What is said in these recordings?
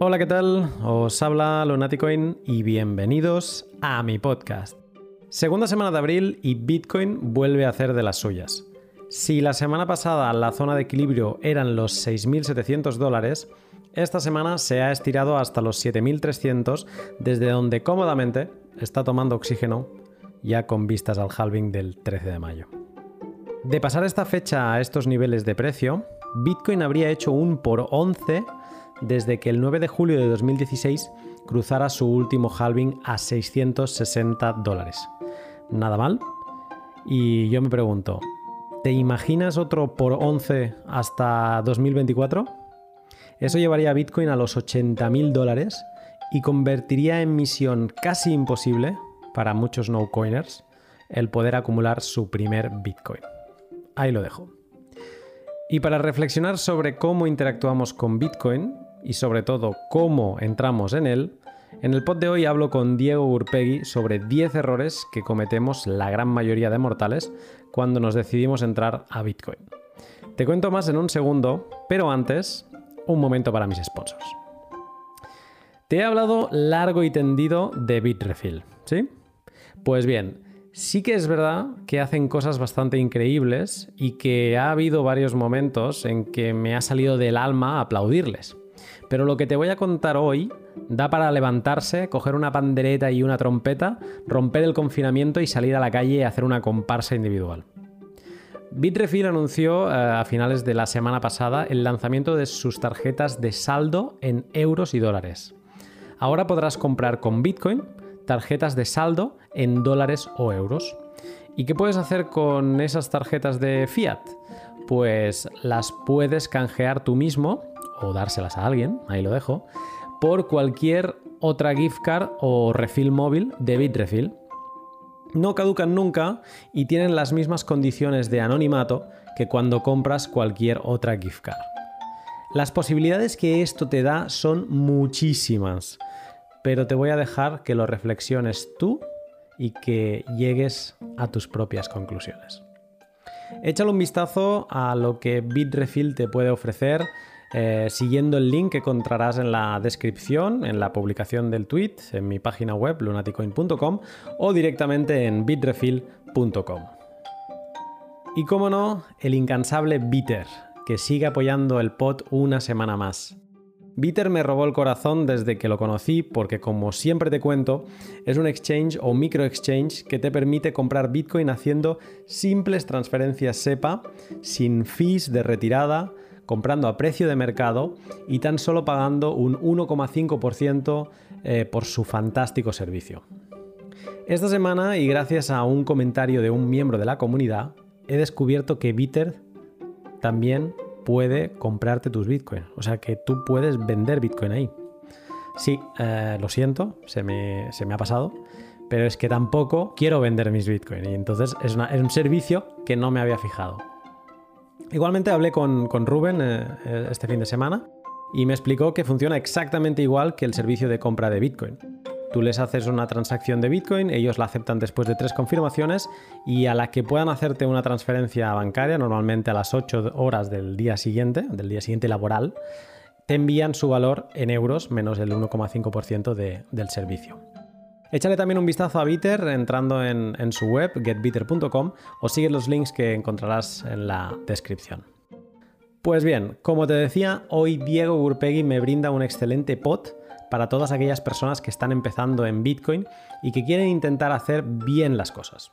Hola, ¿qué tal? Os habla Lunaticoin y bienvenidos a mi podcast. Segunda semana de abril y Bitcoin vuelve a hacer de las suyas. Si la semana pasada la zona de equilibrio eran los 6.700 dólares, esta semana se ha estirado hasta los 7.300, desde donde cómodamente está tomando oxígeno ya con vistas al halving del 13 de mayo. De pasar esta fecha a estos niveles de precio, Bitcoin habría hecho un por 11 desde que el 9 de julio de 2016 cruzara su último halving a 660 dólares. Nada mal. Y yo me pregunto, ¿te imaginas otro por 11 hasta 2024? Eso llevaría a Bitcoin a los 80.000 dólares y convertiría en misión casi imposible para muchos no coiners el poder acumular su primer Bitcoin. Ahí lo dejo. Y para reflexionar sobre cómo interactuamos con Bitcoin y sobre todo cómo entramos en él, en el pod de hoy hablo con Diego Urpegui sobre 10 errores que cometemos la gran mayoría de mortales cuando nos decidimos entrar a Bitcoin. Te cuento más en un segundo, pero antes, un momento para mis sponsors. Te he hablado largo y tendido de Bitrefill, ¿sí? Pues bien, sí que es verdad que hacen cosas bastante increíbles y que ha habido varios momentos en que me ha salido del alma aplaudirles. Pero lo que te voy a contar hoy da para levantarse, coger una pandereta y una trompeta, romper el confinamiento y salir a la calle y hacer una comparsa individual. Bitrefill anunció eh, a finales de la semana pasada el lanzamiento de sus tarjetas de saldo en euros y dólares. Ahora podrás comprar con Bitcoin tarjetas de saldo en dólares o euros. ¿Y qué puedes hacer con esas tarjetas de fiat? Pues las puedes canjear tú mismo o dárselas a alguien, ahí lo dejo, por cualquier otra gift card o refill móvil de Bitrefill. No caducan nunca y tienen las mismas condiciones de anonimato que cuando compras cualquier otra gift card. Las posibilidades que esto te da son muchísimas, pero te voy a dejar que lo reflexiones tú y que llegues a tus propias conclusiones. Échale un vistazo a lo que Bitrefill te puede ofrecer eh, siguiendo el link que encontrarás en la descripción, en la publicación del tweet, en mi página web lunaticoin.com o directamente en bitrefill.com. Y como no, el incansable Bitter, que sigue apoyando el pod una semana más. Bitter me robó el corazón desde que lo conocí porque como siempre te cuento, es un exchange o micro exchange que te permite comprar Bitcoin haciendo simples transferencias SEPA, sin fees de retirada, comprando a precio de mercado y tan solo pagando un 1,5% eh, por su fantástico servicio. Esta semana, y gracias a un comentario de un miembro de la comunidad, he descubierto que Bitter también puede comprarte tus Bitcoin. O sea que tú puedes vender Bitcoin ahí. Sí, eh, lo siento, se me, ha pasado, pero es que tampoco quiero vender mis Bitcoin. Y entonces es un servicio que no me había fijado. Igualmente hablé con, Rubén eh, eh, este fin de semana y me explicó que funciona exactamente igual que el servicio de compra de Bitcoin. Tú les haces una transacción de Bitcoin, ellos la aceptan después de tres confirmaciones y a la que puedan hacerte una transferencia bancaria, normalmente a las 8 horas del día siguiente, del día siguiente laboral, te envían su valor en euros menos el 1,5% del servicio. Échale también un vistazo a Bitter entrando en, su web getbitter.com o sigue los links que encontrarás en la descripción. Pues bien, como te decía, hoy Diego Gurpegui me brinda un excelente pot para todas aquellas personas que están empezando en Bitcoin y que quieren intentar hacer bien las cosas.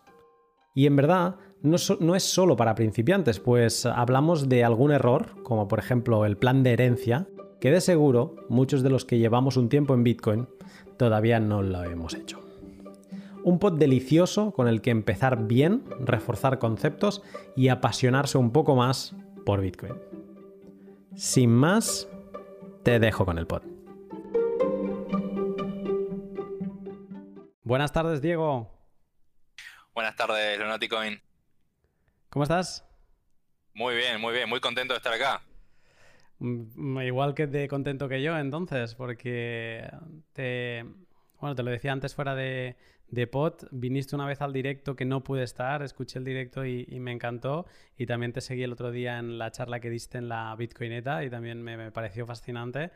Y en verdad, no, no, es solo para principiantes, pues hablamos de algún error, como por ejemplo el plan de herencia, que de seguro muchos de los que llevamos un tiempo en Bitcoin todavía no lo hemos hecho. Un pod delicioso con el que empezar bien, reforzar conceptos y apasionarse un poco más por Bitcoin. Sin más, te dejo con el pod. Buenas tardes, Diego. Buenas tardes, Lunaticoin. ¿Cómo estás? Muy bien, muy bien, muy contento de estar acá. Mm, igual que de contento que yo, entonces, porque te. Bueno, te lo decía antes fuera de, de pod, viniste una vez al directo que no pude estar, escuché el directo y, me encantó. Y también te seguí el otro día en la charla que diste en la Bitcoineta y también me, pareció fascinante.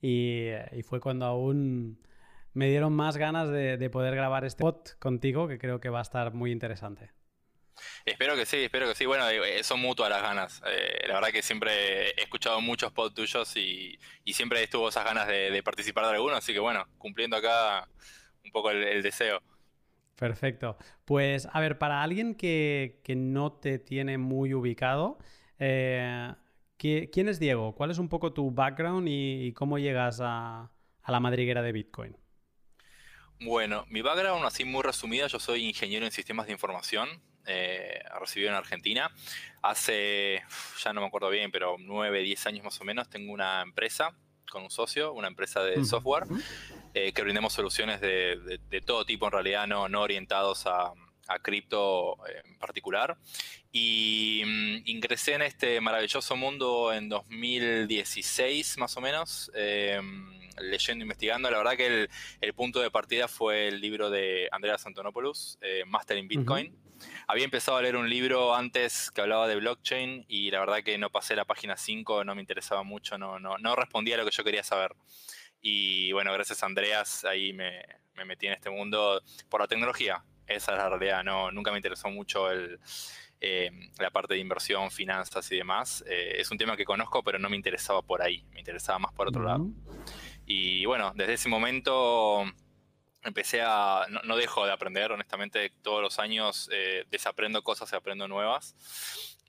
y, fue cuando aún me dieron más ganas de, poder grabar este pod contigo, que creo que va a estar muy interesante. Espero que sí, espero que sí. Bueno, eh, son mutuas las ganas. Eh, la verdad que siempre he escuchado muchos pods tuyos y, siempre estuvo esas ganas de, participar de alguno, así que bueno, cumpliendo acá un poco el deseo. Perfecto. Pues a ver, para alguien que, no te tiene muy ubicado, eh, ¿quién es Diego? ¿Cuál es un poco tu background y, cómo llegas a, la madriguera de Bitcoin? Bueno, mi background, así muy resumido, yo soy ingeniero en sistemas de información, eh, recibido en Argentina. Hace, ya no me acuerdo bien, pero 9, 10 años más o menos, tengo una empresa con un socio, una empresa de software, eh, que brindemos soluciones de, todo tipo, en realidad no, no orientados a, cripto en particular. Y mm, ingresé en este maravilloso mundo en 2016, más o menos. Eh, leyendo, investigando. La verdad que el, punto de partida fue el libro de Andreas Antonopoulos, eh, Master in Bitcoin. Había empezado a leer un libro antes que hablaba de blockchain y la verdad que no pasé la página 5, no me interesaba mucho, no, no, no respondía a lo que yo quería saber. Y bueno, gracias a Andreas ahí me, metí en este mundo por la tecnología. Esa es la realidad, no, nunca me interesó mucho el, eh, la parte de inversión, finanzas y demás. Eh, es un tema que conozco, pero no me interesaba por ahí, me interesaba más por otro lado. Y bueno, desde ese momento empecé a, no, dejo de aprender, honestamente, todos los años eh, desaprendo cosas y aprendo nuevas.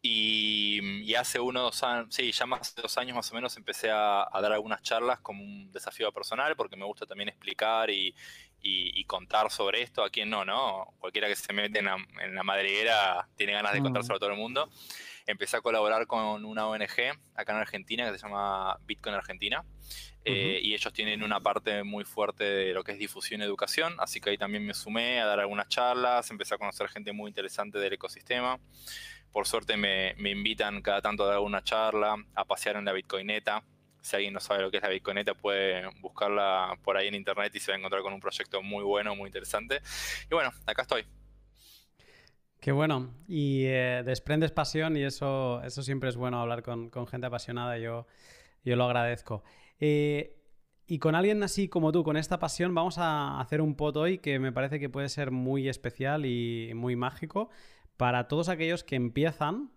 Y, hace unos años, sí, ya más de dos años más o menos empecé a, dar algunas charlas como un desafío personal, porque me gusta también explicar y, contar sobre esto. A quien no, ¿no? Cualquiera que se mete en la, en la madriguera tiene ganas de contárselo a todo el mundo. Empecé a colaborar con una ONG acá en Argentina que se llama Bitcoin Argentina. Eh, y ellos tienen una parte muy fuerte de lo que es difusión y educación, así que ahí también me sumé a dar algunas charlas, empecé a conocer gente muy interesante del ecosistema. Por suerte me, invitan cada tanto a dar alguna charla, a pasear en la Bitcoineta. Si alguien no sabe lo que es la Bitcoineta, puede buscarla por ahí en internet y se va a encontrar con un proyecto muy bueno, muy interesante. Y bueno, acá estoy. Qué bueno. Y eh, desprendes pasión y eso, eso siempre es bueno hablar con, gente apasionada. Yo, yo lo agradezco. Eh, y con alguien así como tú, con esta pasión, vamos a hacer un pot hoy que me parece que puede ser muy especial y muy mágico para todos aquellos que empiezan.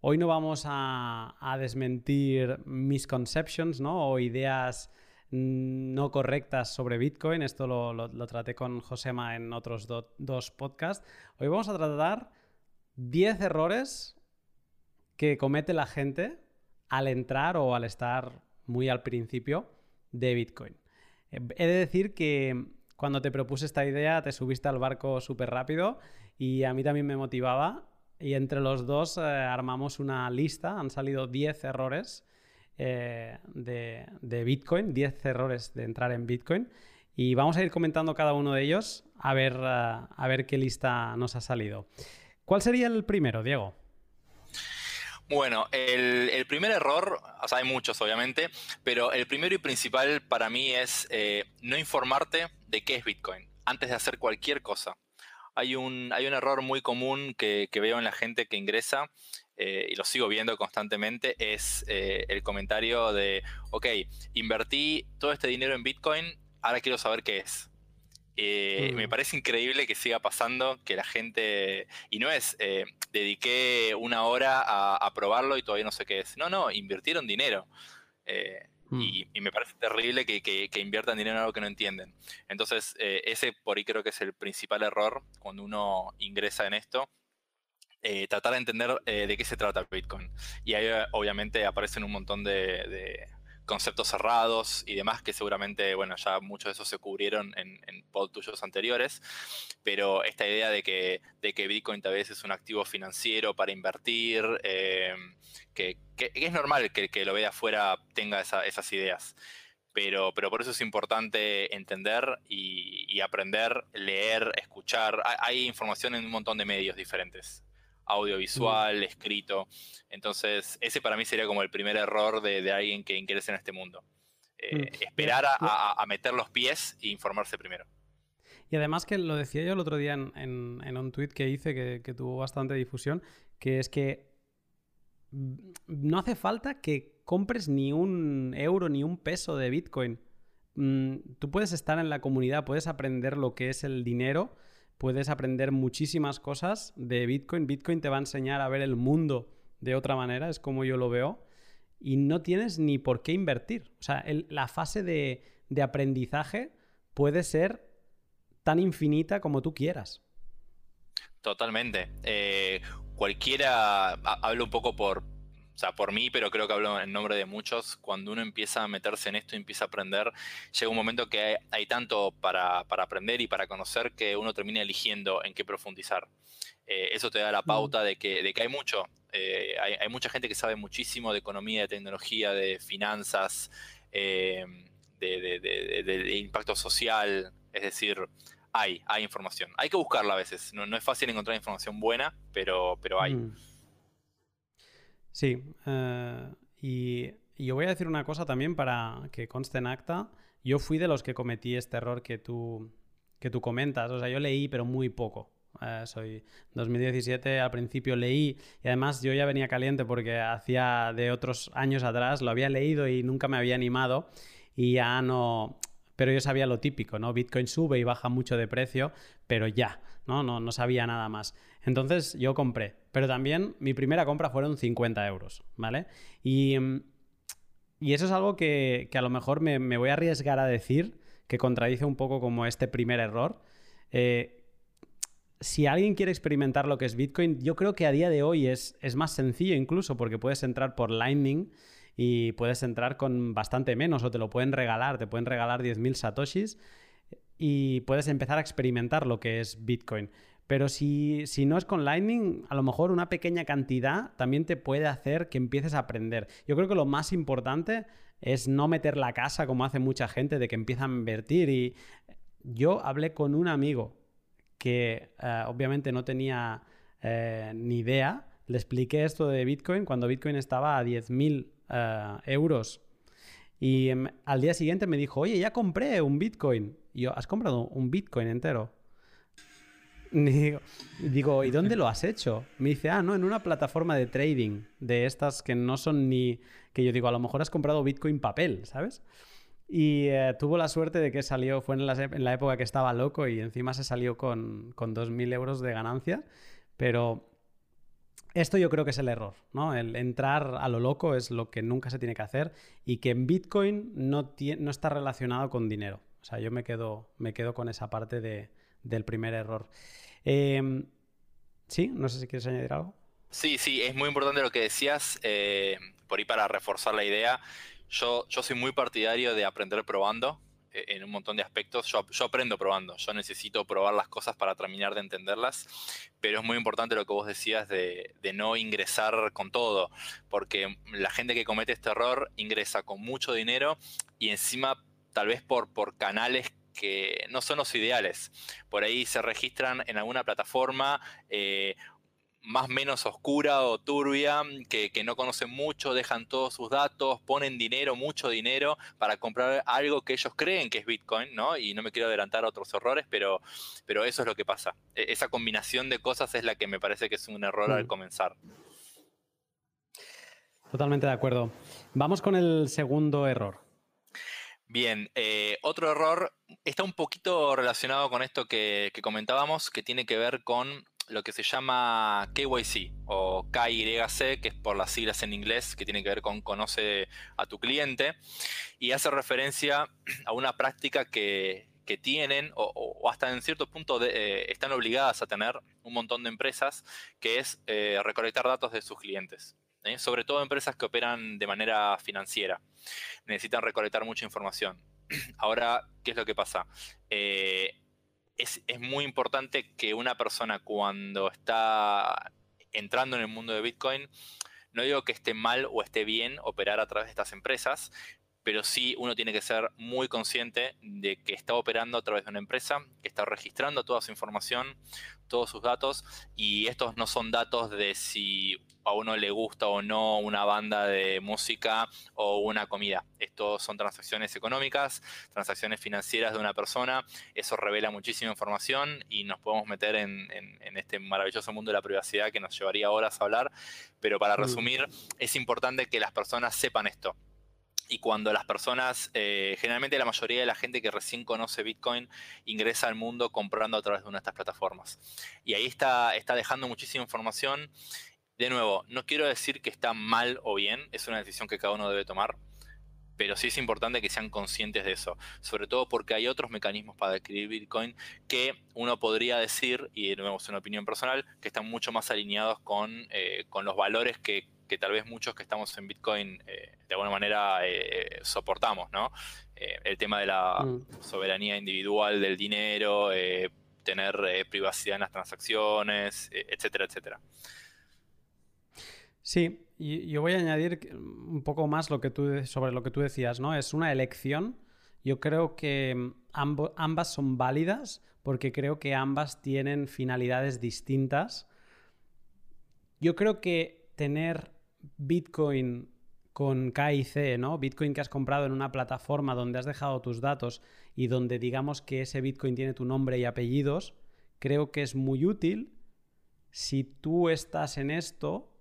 Hoy no vamos a, desmentir misconceptions ¿no? o ideas no correctas sobre Bitcoin. Esto lo, traté con Josema en otros dos podcasts. Hoy vamos a tratar 10 errores que comete la gente al entrar o al estar muy al principio de Bitcoin. Eh, he de decir que cuando te propuse esta idea te subiste al barco súper rápido y a mí también me motivaba y entre los dos eh, armamos una lista, han salido 10 errores eh, de, Bitcoin, 10 errores de entrar en Bitcoin y vamos a ir comentando cada uno de ellos a ver, a ver qué lista nos ha salido. ¿Cuál sería el primero, Diego? Bueno, el, primer error, o sea, hay muchos obviamente, pero el primero y principal para mí es eh, no informarte de qué es Bitcoin antes de hacer cualquier cosa. Hay un, hay un error muy común que, veo en la gente que ingresa eh, y lo sigo viendo constantemente, es eh, el comentario de, ok, invertí todo este dinero en Bitcoin, ahora quiero saber qué es. Eh, me mm. parece increíble que siga pasando, que la gente, y no es, eh, dediqué una hora a, probarlo y todavía no sé qué es. No, no, invirtieron dinero. Eh, mm. y, me parece terrible que, inviertan dinero en algo que no entienden. Entonces, ese por ahí creo que es el principal error cuando uno ingresa en esto. Tratar de entender de qué se trata Bitcoin. Y ahí obviamente aparecen un montón de conceptos cerrados y demás, que seguramente, bueno, ya muchos de esos se cubrieron en, en pod tuyos anteriores, pero esta idea de que, de que Bitcoin tal vez es un activo financiero para invertir, eh, que, es normal que el que lo vea afuera tenga esas ideas. Pero, pero, por eso es importante entender y, y, aprender, leer, escuchar. Hay información en un montón de medios diferentes audiovisual, escrito. Entonces, ese para mí sería como el primer error de, alguien que ingrese en este mundo. Eh, mm. Esperar a, meter los pies e informarse primero. Y además que lo decía yo el otro día en, un tuit que hice que, que, tuvo bastante difusión, que es que no hace falta que compres ni un euro ni un peso de Bitcoin. Mm, tú puedes estar en la comunidad, puedes aprender lo que es el dinero, puedes aprender muchísimas cosas de Bitcoin. Bitcoin te va a enseñar a ver el mundo de otra manera, es como yo lo veo. Y no tienes ni por qué invertir. O sea, la fase de, aprendizaje puede ser tan infinita como tú quieras. Totalmente. Eh, cualquiera, hablo un poco por, o sea, por mí, pero creo que hablo en nombre de muchos, cuando uno empieza a meterse en esto y empieza a aprender, llega un momento que hay, tanto para, aprender y para conocer que uno termina eligiendo en qué profundizar. Eh, eso te da la pauta de que, de que hay mucho. Eh, hay, mucha gente que sabe muchísimo de economía, de tecnología, de finanzas, eh, de, impacto social. Es decir, hay, hay información. Hay que buscarla a veces. No, es fácil encontrar información buena, pero, pero hay. Mm. Sí, eh, y, yo voy a decir una cosa también para que conste en acta. Yo fui de los que cometí este error que tú, que tú comentas. O sea, yo leí, pero muy poco. Eh, soy 2017, al principio leí y además yo ya venía caliente porque hacía de otros años atrás, lo había leído y nunca me había animado y ya no... Pero yo sabía lo típico, ¿no? Bitcoin sube y baja mucho de precio, pero ya, ¿no? No, no sabía nada más. Entonces yo compré, pero también mi primera compra fueron 50 euros, ¿vale? Y, eso es algo que, a lo mejor me, voy a arriesgar a decir, que contradice un poco como este primer error. Eh, si alguien quiere experimentar lo que es Bitcoin, yo creo que a día de hoy es, es más sencillo incluso porque puedes entrar por Lightning y puedes entrar con bastante menos o te lo pueden regalar, te pueden regalar 10.000 satoshis y puedes empezar a experimentar lo que es Bitcoin. Pero si, no es con Lightning, a lo mejor una pequeña cantidad también te puede hacer que empieces a aprender. Yo creo que lo más importante es no meter la casa como hace mucha gente de que empiezan a invertir. Y yo hablé con un amigo que eh, obviamente no tenía eh, ni idea. Le expliqué esto de Bitcoin cuando Bitcoin estaba a 10.000 eh, euros. Y em, al día siguiente me dijo, oye, ya compré un Bitcoin. Y yo, ¿has comprado un Bitcoin entero? Digo, ¿y dónde lo has hecho? Me dice, ah, no, en una plataforma de trading, de estas que no son ni. que yo digo, a lo mejor has comprado Bitcoin papel, ¿sabes? Y eh, tuvo la suerte de que salió, fue en la, época que estaba loco y encima se salió con, con 2.000 euros de ganancia. Pero esto yo creo que es el error, ¿no? El entrar a lo loco es lo que nunca se tiene que hacer y que en Bitcoin no, no está relacionado con dinero. O sea, yo me quedo, me quedo con esa parte de, del primer error. Em, sí, no sé si quieres añadir algo. Sí, sí, es muy importante lo que decías, eh, por ahí para reforzar la idea. Yo, yo soy muy partidario de aprender probando eh, en un montón de aspectos. Yo, aprendo probando, yo necesito probar las cosas para terminar de entenderlas, pero es muy importante lo que vos decías de, de, no ingresar con todo, porque la gente que comete este error ingresa con mucho dinero y encima tal vez por, por canales que no son los ideales. Por ahí se registran en alguna plataforma eh, más menos oscura o turbia, que, no conocen mucho, dejan todos sus datos, ponen dinero, mucho dinero, para comprar algo que ellos creen que es Bitcoin, ¿no? Y no me quiero adelantar a otros errores, pero, pero eso es lo que pasa. E, esa combinación de cosas es la que me parece que es un error al mm. comenzar. Totalmente de acuerdo. Vamos con el segundo error. Bien, eh, otro error está un poquito relacionado con esto que, comentábamos, que tiene que ver con lo que se llama KYC o KYC, que es por las siglas en inglés, que tiene que ver con conoce a tu cliente, y hace referencia a una práctica que, tienen o, hasta en cierto punto eh, están obligadas a tener un montón de empresas, que es eh, recolectar datos de sus clientes. ¿Eh? sobre todo empresas que operan de manera financiera. Necesitan recolectar mucha información. Ahora, ¿qué es lo que pasa? Eh, es, muy importante que una persona cuando está entrando en el mundo de Bitcoin, no digo que esté mal o esté bien operar a través de estas empresas, pero sí uno tiene que ser muy consciente de que está operando a través de una empresa, que está registrando toda su información, todos sus datos, y estos no son datos de si a uno le gusta o no una banda de música o una comida. Estos son transacciones económicas, transacciones financieras de una persona. Eso revela muchísima información y nos podemos meter en, este maravilloso mundo de la privacidad que nos llevaría horas a hablar. Pero para mm. resumir, es importante que las personas sepan esto y cuando las personas, eh, generalmente la mayoría de la gente que recién conoce Bitcoin ingresa al mundo comprando a través de una de estas plataformas. Y ahí está, está dejando muchísima información. De nuevo, no quiero decir que está mal o bien, es una decisión que cada uno debe tomar, pero sí es importante que sean conscientes de eso, sobre todo porque hay otros mecanismos para adquirir Bitcoin que uno podría decir, y de nuevo es una opinión personal, que están mucho más alineados con, eh, con los valores que que tal vez muchos que estamos en Bitcoin eh, de alguna manera eh, soportamos, ¿no? Eh, el tema de la mm. soberanía individual del dinero, tener privacidad en las transacciones, etcétera, etcétera. Sí, y yo voy a añadir un poco más lo que tú, sobre lo que tú decías, ¿no? Es una elección. Yo creo que ambas son válidas porque creo que ambas tienen finalidades distintas. Yo creo que tener Bitcoin con KIC, ¿no? Bitcoin que has comprado en una plataforma donde has dejado tus datos y donde digamos que ese Bitcoin tiene tu nombre y apellidos, creo que es muy útil si tú estás en esto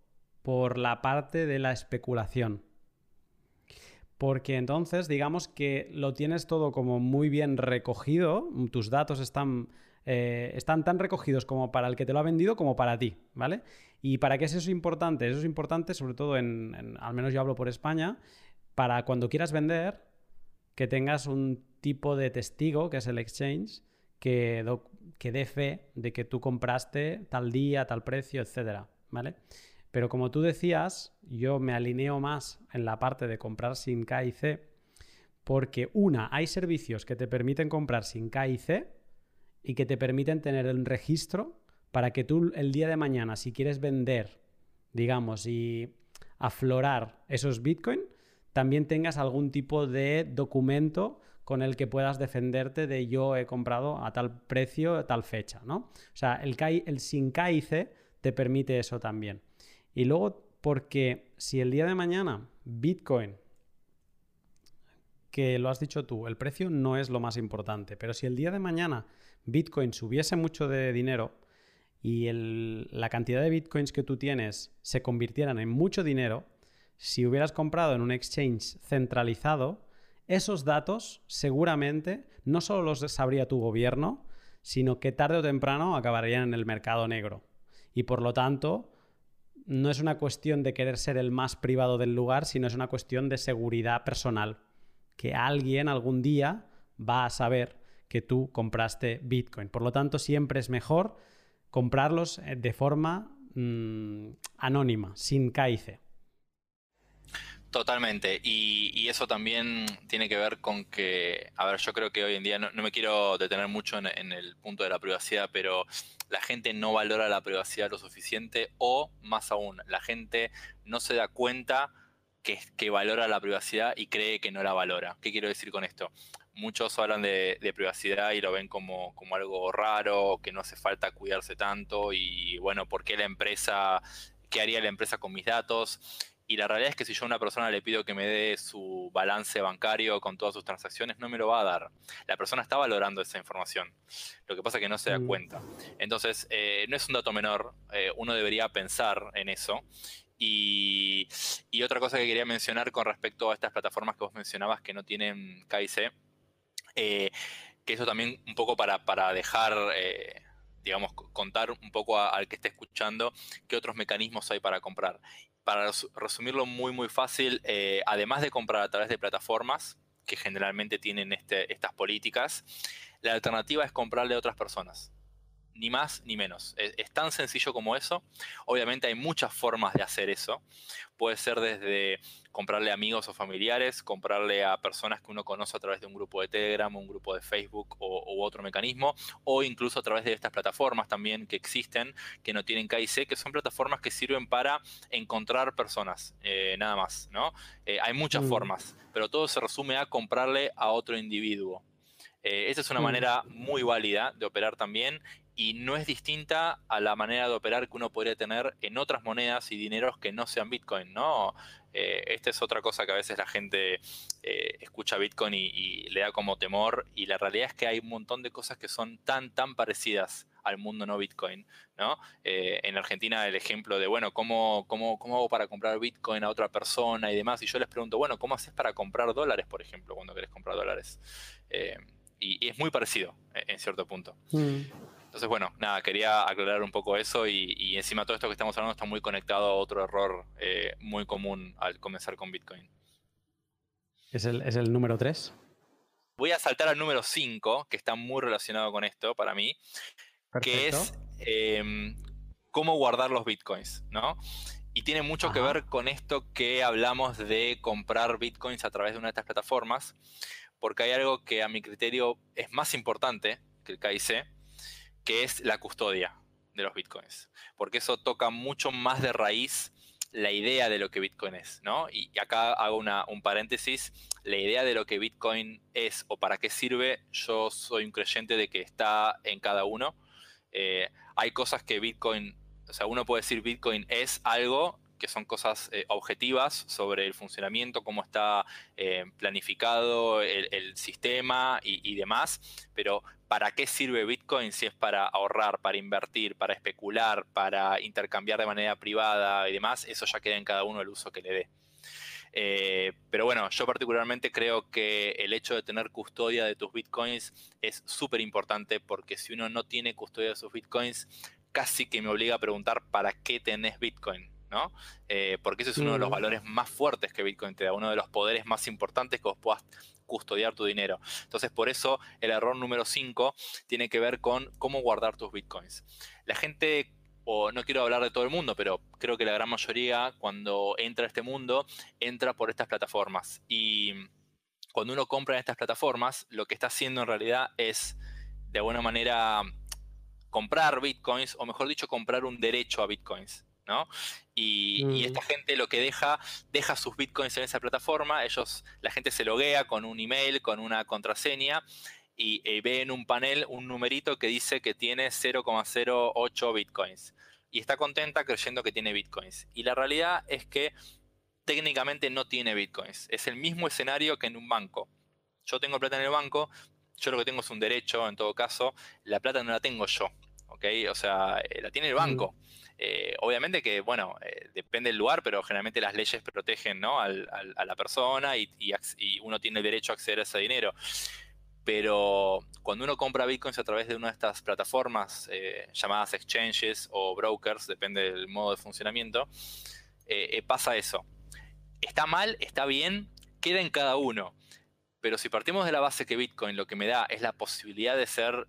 por la parte de la especulación. Porque entonces digamos que lo tienes todo como muy bien recogido, tus datos están eh, están tan recogidos como para el que te lo ha vendido como para ti, ¿vale? ¿Y para qué es eso importante? Eso es importante sobre todo en, al menos yo hablo por España, para cuando quieras vender, que tengas un tipo de testigo, que es el exchange, que, que dé fe de que tú compraste tal día, tal precio, etcétera, ¿vale? Pero como tú decías, yo me alineo más en la parte de comprar sin K y C, porque una, hay servicios que te permiten comprar sin K y C, y que te permiten tener un registro para que tú el día de mañana, si quieres vender, digamos, y aflorar esos Bitcoin, también tengas algún tipo de documento con el que puedas defenderte de yo he comprado a tal precio, a tal fecha, ¿no? O sea, el, sin KIC te permite eso también. Y luego, porque si el día de mañana Bitcoin que lo has dicho tú, el precio no es lo más importante, pero si el día de mañana Bitcoin subiese mucho de dinero y la cantidad de Bitcoins que tú tienes se convirtieran en mucho dinero, si hubieras comprado en un exchange centralizado, esos datos seguramente no solo los sabría tu gobierno, sino que tarde o temprano acabarían en el mercado negro. Y por lo tanto, no es una cuestión de querer ser el más privado del lugar, sino es una cuestión de seguridad personal que alguien algún día va a saber que tú compraste Bitcoin. Por lo tanto, siempre es mejor comprarlos eh, de forma mm, anónima, sin KIC. Totalmente. Y, eso también tiene que ver con que, a ver, yo creo que hoy en día no, me quiero detener mucho en, el punto de la privacidad, pero la gente no valora la privacidad lo suficiente o, más aún, la gente no se da cuenta que, valora la privacidad y cree que no la valora. ¿Qué quiero decir con esto? Muchos hablan de, privacidad y lo ven como, algo raro, que no hace falta cuidarse tanto y bueno, ¿por qué la empresa, qué haría la empresa con mis datos? Y la realidad es que si yo a una persona le pido que me dé su balance bancario con todas sus transacciones, no me lo va a dar. La persona está valorando esa información. Lo que pasa es que no se da mm. cuenta. Entonces, eh, no es un dato menor. Eh, uno debería pensar en eso. Y, otra cosa que quería mencionar con respecto a estas plataformas que vos mencionabas que no tienen KIC, eh, que eso también un poco para, dejar, eh, digamos, contar un poco al que esté escuchando qué otros mecanismos hay para comprar. Para resumirlo muy, muy fácil, eh, además de comprar a través de plataformas, que generalmente tienen este, estas políticas, la alternativa es comprarle a otras personas. Ni más ni menos. Es, tan sencillo como eso. Obviamente hay muchas formas de hacer eso. Puede ser desde comprarle amigos o familiares, comprarle a personas que uno conoce a través de un grupo de Telegram, un grupo de Facebook o, u otro mecanismo, o incluso a través de estas plataformas también que existen, que no tienen KIC, que son plataformas que sirven para encontrar personas, eh, nada más, ¿no? Eh, hay muchas mm. formas, pero todo se resume a comprarle a otro individuo. Eh, esa es una mm. manera muy válida de operar también y no es distinta a la manera de operar que uno podría tener en otras monedas y dineros que no sean Bitcoin, ¿no? Eh, esta es otra cosa que a veces la gente eh, escucha Bitcoin y, le da como temor y la realidad es que hay un montón de cosas que son tan, tan parecidas al mundo no Bitcoin, ¿no? Eh, en Argentina el ejemplo de, bueno, ¿cómo, cómo, ¿cómo hago para comprar Bitcoin a otra persona y demás? Y yo les pregunto, bueno, ¿cómo haces para comprar dólares, por ejemplo, cuando querés comprar dólares? y, es muy parecido en cierto punto. Mm. Entonces, bueno, nada, quería aclarar un poco eso y, encima todo esto que estamos hablando está muy conectado a otro error eh, muy común al comenzar con Bitcoin. ¿Es el, número 3? Voy a saltar al número 5, que está muy relacionado con esto para mí, que es em, cómo guardar los Bitcoins, ¿no? Y tiene mucho que ver con esto que hablamos de comprar Bitcoins a través de una de estas plataformas, porque hay algo que a mi criterio es más importante que el KIC, que es la custodia de los bitcoins, porque eso toca mucho más de raíz la idea de lo que Bitcoin es, ¿no? Y acá hago un paréntesis, la idea de lo que Bitcoin es o para qué sirve, yo soy un creyente de que está en cada uno. Eh, hay cosas que Bitcoin, o sea, uno puede decir Bitcoin es algo que son cosas eh, objetivas sobre el funcionamiento, cómo está eh, planificado el, sistema y, demás, pero ¿para qué sirve Bitcoin si es para ahorrar, para invertir, para especular, para intercambiar de manera privada y demás? Eso ya queda en cada uno el uso que le dé. Eh, pero bueno, yo particularmente creo que el hecho de tener custodia de tus bitcoins es súper importante porque si uno no tiene custodia de sus bitcoins, casi que me obliga a preguntar para qué tenés bitcoin. Eh, porque ese es uno de los valores más fuertes que Bitcoin te da, uno de los poderes más importantes que vos puedas custodiar tu dinero. Entonces, por eso el error número 5 tiene que ver con cómo guardar tus Bitcoins. La gente o no quiero hablar de todo el mundo, pero creo que la gran mayoría cuando entra a este mundo entra por estas plataformas. Y cuando uno compra en estas plataformas, lo que está haciendo en realidad es, de alguna manera, comprar bitcoins, o mejor dicho, comprar un derecho a bitcoins. ¿No? Y, mm. esta gente lo que deja, deja sus bitcoins en esa plataforma, ellos, la gente se loguea con un email, con una contraseña, y, ve en un panel un numerito que dice que tiene 0,08 bitcoins. Y está contenta creyendo que tiene bitcoins. Y la realidad es que técnicamente no tiene bitcoins. Es el mismo escenario que en un banco. Yo tengo plata en el banco, yo lo que tengo es un derecho, en todo caso, la plata no la tengo yo. ¿Ok? O sea, eh, la tiene el banco. Eh, obviamente que, bueno, eh, depende del lugar, pero generalmente las leyes protegen ¿no? a la persona y, uno tiene el derecho a acceder a ese dinero. Pero cuando uno compra bitcoins a través de una de estas plataformas eh, llamadas exchanges o brokers, depende del modo de funcionamiento, pasa eso. Está mal, está bien, queda en cada uno. Pero si partimos de la base que Bitcoin lo que me da es la posibilidad de ser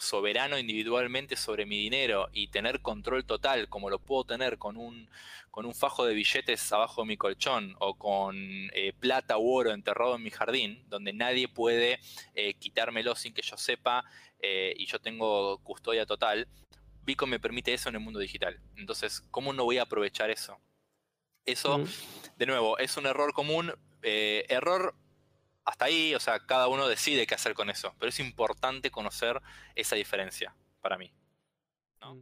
soberano individualmente sobre mi dinero y tener control total, como lo puedo tener con un, con un fajo de billetes abajo de mi colchón o con eh, plata u oro enterrado en mi jardín, donde nadie puede eh, quitármelo sin que yo sepa eh, y yo tengo custodia total, Bitcoin me permite eso en el mundo digital. Entonces, ¿cómo no voy a aprovechar eso? Eso, mm. de nuevo, es un error común. error hasta ahí, o sea, cada uno decide qué hacer con eso, pero es importante conocer esa diferencia para mí. Mm.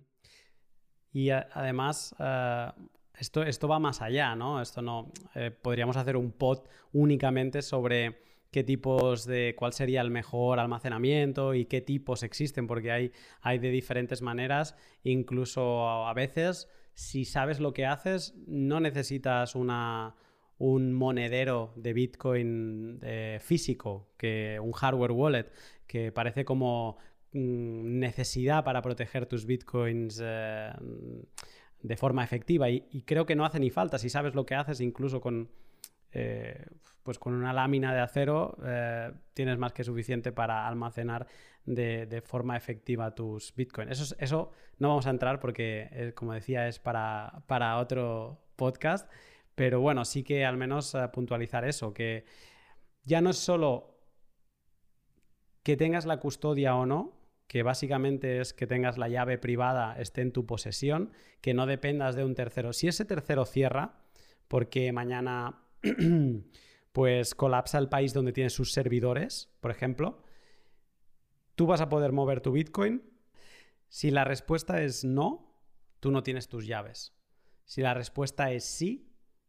Y además, eh, esto, esto va más allá, ¿no? Esto no. Eh, podríamos hacer un pod únicamente sobre qué tipos de. cuál sería el mejor almacenamiento y qué tipos existen, porque hay, hay de diferentes maneras. Incluso a veces, si sabes lo que haces, no necesitas una un monedero de Bitcoin eh, físico, que un hardware wallet, que parece como mm, necesidad para proteger tus Bitcoins eh, de forma efectiva. Y, creo que no hace ni falta si sabes lo que haces, incluso con... Eh, pues con una lámina de acero tienes más que suficiente para almacenar de, forma efectiva tus bitcoins. Eso, eso no vamos a entrar porque, como decía, es para, para otro podcast. Pero bueno, sí que al menos eh, puntualizar eso, que ya no es solo que tengas la custodia o no, que básicamente es que tengas la llave privada, esté en tu posesión, que no dependas de un tercero. Si ese tercero cierra, porque mañana pues colapsa el país donde tiene sus servidores, por ejemplo, tú vas a poder mover tu Bitcoin. Si la respuesta es no, tú no tienes tus llaves. Si la respuesta es sí,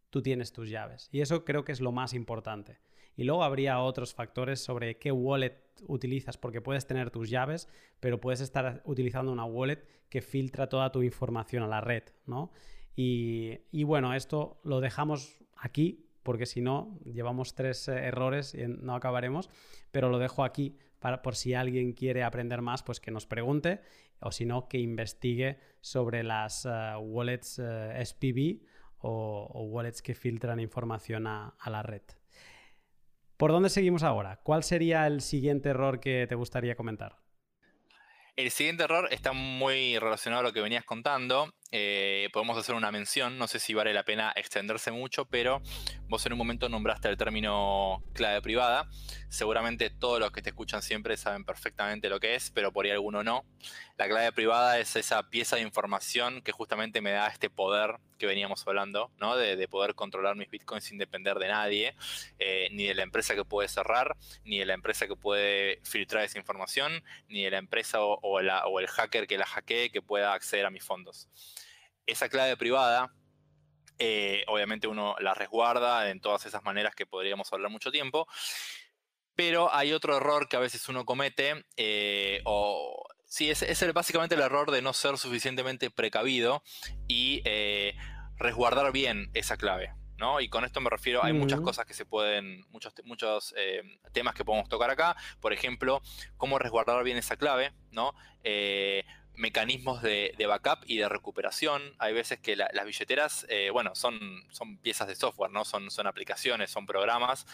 tú tienes tus llaves. Y eso creo que es lo más importante. Y luego habría otros factores sobre qué wallet utilizas, porque puedes tener tus llaves, pero puedes estar utilizando una wallet que filtra toda tu información a la red, ¿no? Y, bueno, esto lo dejamos aquí, porque si no, llevamos tres eh, errores y no acabaremos, pero lo dejo aquí para, por si alguien quiere aprender más, pues que nos pregunte, o si no, que investigue sobre las eh, wallets eh, SPV o, wallets que filtran información a la red. ¿Por dónde seguimos ahora? ¿Cuál sería el siguiente error que te gustaría comentar? El siguiente error está muy relacionado a lo que venías contando. Eh, podemos hacer una mención, no sé si vale la pena extenderse mucho, pero vos en un momento nombraste el término clave privada. Seguramente todos los que te escuchan siempre saben perfectamente lo que es, pero por ahí alguno no. La clave privada es esa pieza de información que justamente me da este poder que veníamos hablando, ¿no? de, poder controlar mis bitcoins sin depender de nadie, eh, ni de la empresa que puede cerrar, ni de la empresa que puede filtrar esa información, ni de la empresa o, el hacker que la hackee que pueda acceder a mis fondos. Esa clave privada eh, obviamente uno la resguarda en todas esas maneras que podríamos hablar mucho tiempo. Pero hay otro error que a veces uno comete, eh, o sí, es, es básicamente el error de no ser suficientemente precavido y eh, resguardar bien esa clave. ¿no? Y con esto me refiero, hay muchas cosas que se pueden, muchos, muchos eh, temas que podemos tocar acá. Por ejemplo, cómo resguardar bien esa clave, ¿no? Mecanismos de, backup y de recuperación. Hay veces que las billeteras, eh, bueno, son, son piezas de software, ¿no? Son, son aplicaciones, son programas.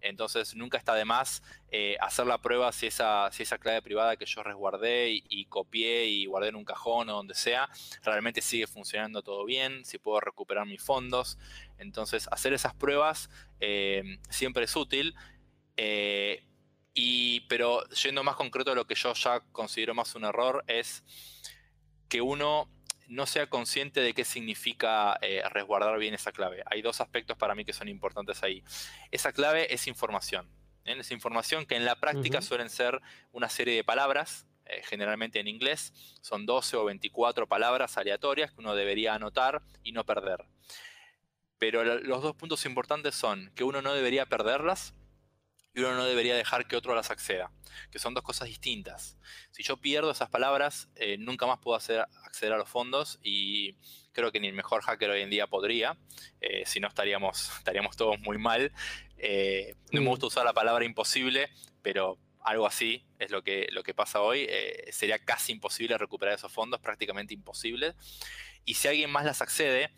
Entonces nunca está de más eh, hacer la prueba si esa, si esa clave privada que yo resguardé y, copié y guardé en un cajón o donde sea, realmente sigue funcionando todo bien, si puedo recuperar mis fondos. Entonces hacer esas pruebas eh, siempre es útil. Y, pero yendo más concreto a lo que yo ya considero más un error es que uno no sea consciente de qué significa eh, resguardar bien esa clave. Hay dos aspectos para mí que son importantes ahí. Esa clave es información. ¿eh? Es información que en la práctica suelen ser una serie de palabras, eh, generalmente en inglés. Son 12 o 24 palabras aleatorias que uno debería anotar y no perder. Pero los dos puntos importantes son que uno no debería perderlas y uno no debería dejar que otro las acceda, que son dos cosas distintas. Si yo pierdo esas palabras, eh, nunca más puedo hacer, acceder a los fondos y creo que ni el mejor hacker hoy en día podría, eh, si no estaríamos, estaríamos todos muy mal. Eh, no me mm. gusta usar la palabra imposible, pero algo así es lo que, lo que pasa hoy. sería casi imposible recuperar esos fondos, prácticamente imposible. Y si alguien más las accede,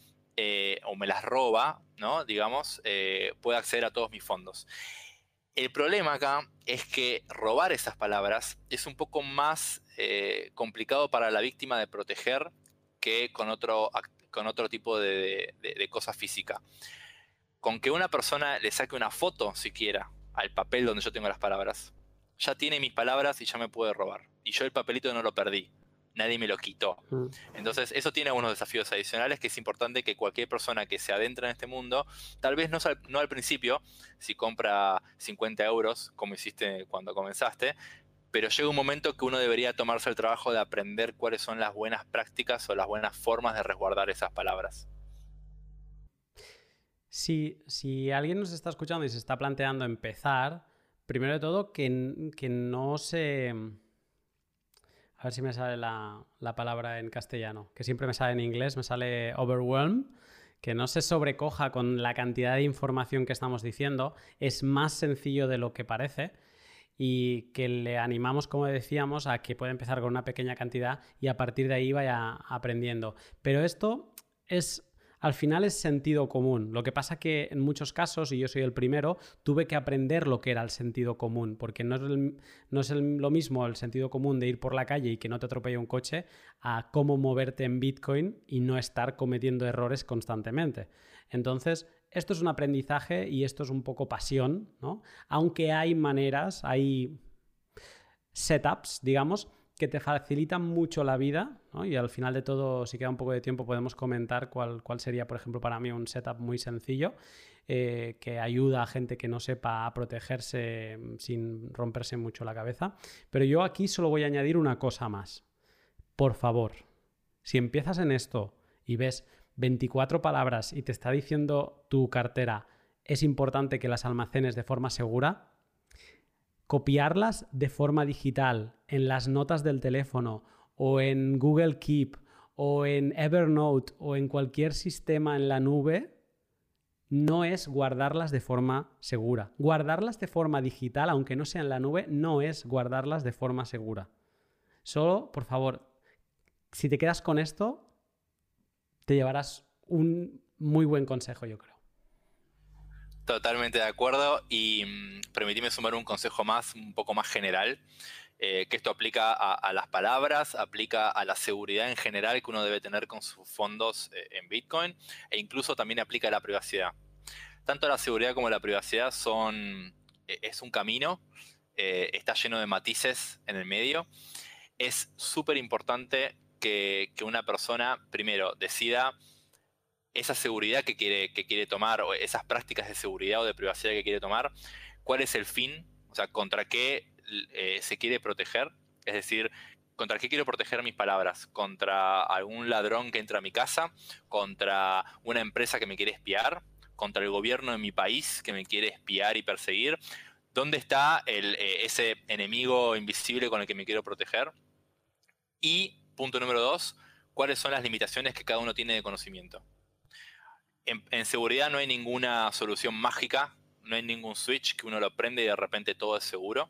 o me las roba, ¿no? Digamos, puede acceder a todos mis fondos. El problema acá es que robar esas palabras es un poco más eh, complicado para la víctima de proteger que con otro, con otro tipo de, cosa física. Con que una persona le saque una foto siquiera al papel donde yo tengo las palabras, ya tiene mis palabras y ya me puede robar. Y yo el papelito no lo perdí nadie me lo quitó. Mm. Entonces, eso tiene algunos desafíos adicionales que es importante que cualquier persona que se adentra en este mundo, tal vez no, no al principio, si compra 50 euros, como hiciste cuando comenzaste, pero llega un momento que uno debería tomarse el trabajo de aprender cuáles son las buenas prácticas o las buenas formas de resguardar esas palabras. Si, si alguien nos está escuchando y se está planteando empezar, primero de todo, que, que no se a ver si me sale la, palabra en castellano, que siempre me sale en inglés, me sale overwhelm, que no se sobrecoja con la cantidad de información que estamos diciendo, es más sencillo de lo que parece y que le animamos, como decíamos, a que pueda empezar con una pequeña cantidad y a partir de ahí vaya aprendiendo. Pero esto es al final es sentido común. Lo que pasa que en muchos casos, y yo soy el primero, tuve que aprender lo que era el sentido común, porque no es, lo mismo el sentido común de ir por la calle y que no te atropelle un coche a cómo moverte en Bitcoin y no estar cometiendo errores constantemente. Entonces, esto es un aprendizaje y esto es un poco pasión, ¿no? Aunque hay maneras, hay setups, digamos, que te facilitan mucho la vida y al final de todo, si queda un poco de tiempo, podemos comentar cuál, cuál sería, por ejemplo, para mí un setup muy sencillo eh, que ayuda a gente que no sepa a protegerse mm, sin romperse mucho la cabeza. Pero yo aquí solo voy a añadir una cosa más. Por favor, si empiezas en esto y ves 24 palabras y te está diciendo tu cartera, es importante que las almacenes de forma segura, copiarlas de forma digital en las notas del teléfono o en Google Keep o en Evernote o en cualquier sistema en la nube, no es guardarlas de forma segura. Guardarlas de forma digital, aunque no sea en la nube, no es guardarlas de forma segura. Solo, por favor, si te quedas con esto, te llevarás un muy buen consejo, yo creo. Totalmente de acuerdo y mm, sumar un consejo más, un poco más general, eh, que esto aplica a, las palabras, aplica a la seguridad en general que uno debe tener con sus fondos eh, en Bitcoin e incluso también aplica a la privacidad. Tanto la seguridad como la privacidad son, e, es un camino, eh, está lleno de matices en el medio. Es súper importante que una persona, primero, decida esa seguridad que quiere, que quiere tomar, o esas prácticas de seguridad o de privacidad que quiere tomar, cuál es el fin, o sea, contra qué eh, se quiere proteger, es decir, contra qué quiero proteger mis palabras, contra algún ladrón que entra a mi casa, contra una empresa que me quiere espiar, contra el gobierno de mi país que me quiere espiar y perseguir. ¿Dónde está eh, ese enemigo invisible con el que me quiero proteger? Y, punto número dos, cuáles son las limitaciones que cada uno tiene de conocimiento en, seguridad no hay ninguna solución mágica, no hay ningún switch que uno lo prende y de repente todo es seguro.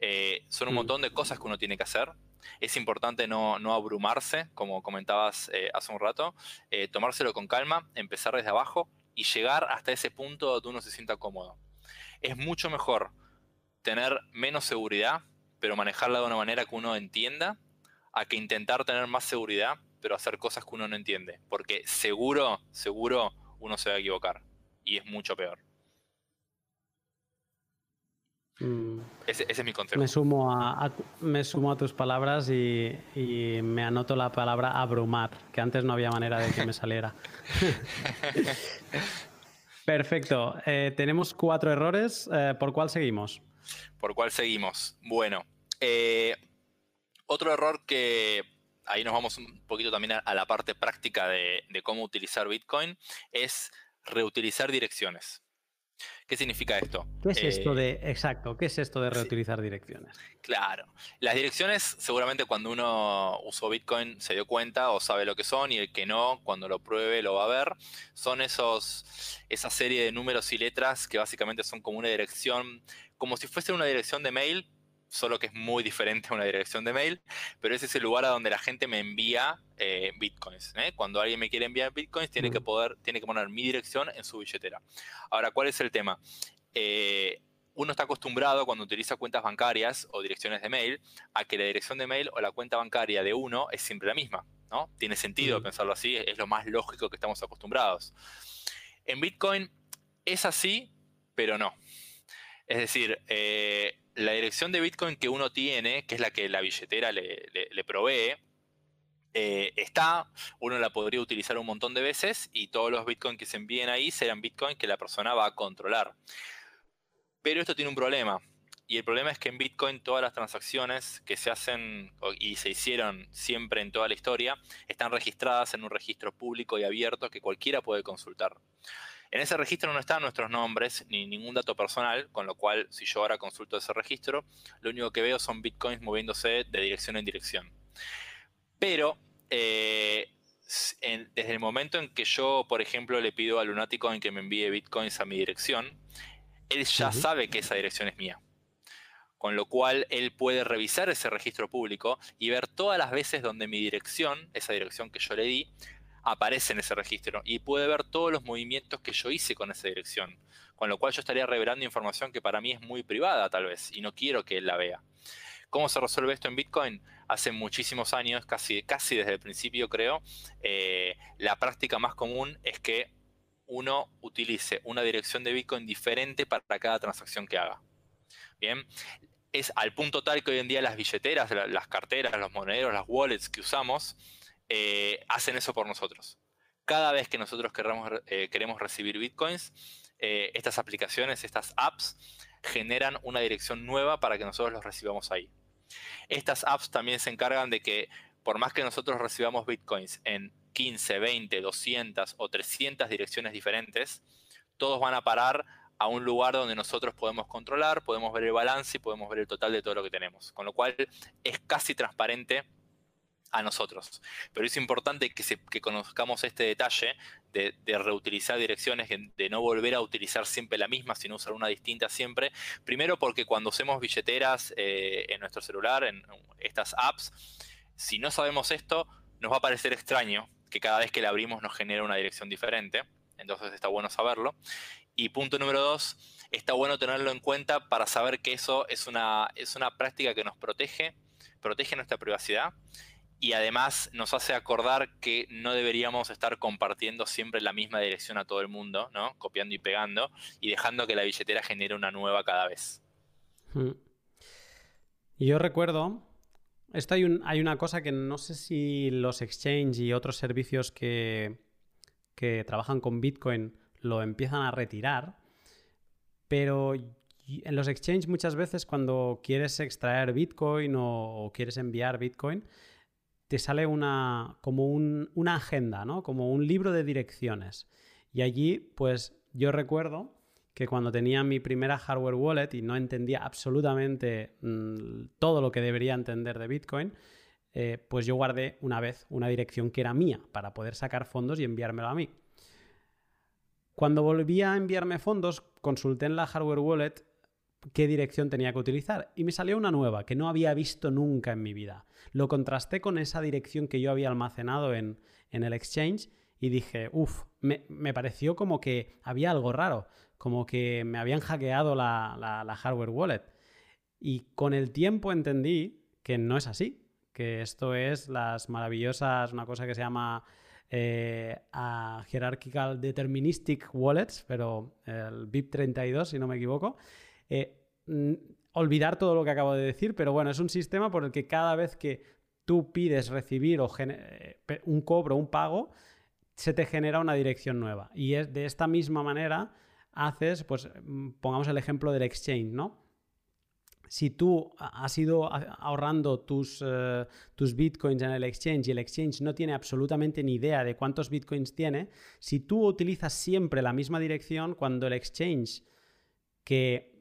Eh, son un mm. montón de cosas que uno tiene que hacer. Es importante no, abrumarse, como comentabas eh, hace un rato, eh, tomárselo con calma, empezar desde abajo y llegar hasta ese punto donde uno se sienta cómodo. Es mucho mejor tener menos seguridad, pero manejarla de una manera que uno entienda, a que intentar tener más seguridad, pero hacer cosas que uno no entiende. Porque seguro, seguro uno se va a equivocar. Y es mucho peor. Mm. Ese, es mi consejo. Me sumo a, me sumo a tus palabras y, me anoto la palabra abrumar, que antes no había manera de que me saliera. Perfecto. Eh, tenemos cuatro errores. Eh, ¿Por cuál seguimos? ¿Por cuál seguimos? Bueno, eh, otro error que ahí nos vamos un poquito también a, la parte práctica de, cómo utilizar Bitcoin, es reutilizar direcciones. ¿Qué significa esto? ¿Qué es esto eh, de, exacto, qué es esto de reutilizar direcciones? Claro, las direcciones seguramente cuando uno usó Bitcoin se dio cuenta o sabe lo que son y el que no, cuando lo pruebe lo va a ver. Son esos, esa serie de números y letras que básicamente son como una dirección, como si fuese una dirección de mail, solo que es muy diferente a una dirección de mail, pero ese es el lugar a donde la gente me envía eh, bitcoins. ¿eh? Cuando alguien me quiere enviar bitcoins, tiene que poder, tiene que poner mi dirección en su billetera. Ahora, ¿cuál es el tema? Eh, uno está acostumbrado cuando utiliza cuentas bancarias o direcciones de mail a que la dirección de mail o la cuenta bancaria de uno es siempre la misma. ¿no? Tiene sentido pensarlo así, es lo más lógico que estamos acostumbrados. En Bitcoin es así, pero no. Es decir, la dirección de Bitcoin que uno tiene, que es la que la billetera le, provee, eh, está, uno la podría utilizar un montón de veces y todos los Bitcoin que se envíen ahí serán Bitcoin que la persona va a controlar. Pero esto tiene un problema. Y el problema es que en Bitcoin todas las transacciones que se hacen y se hicieron siempre en toda la historia están registradas en un registro público y abierto que cualquiera puede consultar. En ese registro no están nuestros nombres ni ningún dato personal, con lo cual si yo ahora consulto ese registro, lo único que veo son bitcoins moviéndose de dirección en dirección. Pero eh, desde el momento en que yo, por ejemplo, le pido a Lunático en que me envíe bitcoins a mi dirección, él ya sabe que esa dirección es mía. Con lo cual él puede revisar ese registro público y ver todas las veces donde mi dirección, esa dirección que yo le di, aparece en ese registro y puede ver todos los movimientos que yo hice con esa dirección. Con lo cual yo estaría revelando información que para mí es muy privada tal vez y no quiero que él la vea. ¿Cómo se resuelve esto en Bitcoin? Hace muchísimos años, casi, desde el principio creo, eh, la práctica más común es que uno utilice una dirección de Bitcoin diferente para cada transacción que haga. Bien, es al punto tal que hoy en día las billeteras, las carteras, los monederos, las wallets que usamos, eh, hacen eso por nosotros. Cada vez que nosotros eh, queremos recibir bitcoins, eh, estas aplicaciones, estas apps, generan una dirección nueva para que nosotros los recibamos ahí. Estas apps también se encargan de que por más que nosotros recibamos bitcoins en 15, 20, 200 o 300 direcciones diferentes, todos van a parar a un lugar donde nosotros podemos controlar, podemos ver el balance y podemos ver el total de todo lo que tenemos. Con lo cual es casi transparente a nosotros. Pero es importante que, conozcamos este detalle de, reutilizar direcciones, de no volver a utilizar siempre la misma, sino usar una distinta siempre. Primero porque cuando hacemos billeteras eh, en nuestro celular, en estas apps, si no sabemos esto, nos va a parecer extraño que cada vez que la abrimos nos genera una dirección diferente. Entonces está bueno saberlo. Y punto número dos, está bueno tenerlo en cuenta para saber que eso es una, es una práctica que nos protege, protege nuestra privacidad y además nos hace acordar que no deberíamos estar compartiendo siempre la misma dirección a todo el mundo, ¿no? Copiando y pegando y dejando que la billetera genere una nueva cada vez. Hmm. Yo recuerdo, esto hay, un, hay una cosa que no sé si los exchange y otros servicios que, que trabajan con Bitcoin lo empiezan a retirar, pero en los exchanges muchas veces cuando quieres extraer Bitcoin o, quieres enviar Bitcoin, te sale una, como una agenda, ¿no? Como un libro de direcciones. Y allí, pues yo recuerdo que cuando tenía mi primera hardware wallet y no entendía absolutamente mm, todo lo que debería entender de Bitcoin, eh, pues yo guardé una vez una dirección que era mía para poder sacar fondos y enviármelo a mí. Cuando volví a enviarme fondos, consulté en la hardware wallet qué dirección tenía que utilizar y me salió una nueva que no había visto nunca en mi vida. Lo contrasté con esa dirección que yo había almacenado en, el exchange y dije, uff, me, pareció como que había algo raro, como que me habían hackeado la, la hardware wallet. Y con el tiempo entendí que no es así, que esto es las maravillosas, una cosa que se llama eh, a Hierarchical Deterministic Wallets, pero el BIP32, si no me equivoco. Eh, olvidar todo lo que acabo de decir, pero bueno, es un sistema por el que cada vez que tú pides recibir o eh, un cobro, un pago, se te genera una dirección nueva. Y es de esta misma manera haces, pues mm, pongamos el ejemplo del exchange, ¿no? si tú has ido ahorrando tus, eh, tus bitcoins en el exchange y el exchange no tiene absolutamente ni idea de cuántos bitcoins tiene, si tú utilizas siempre la misma dirección, cuando el exchange, que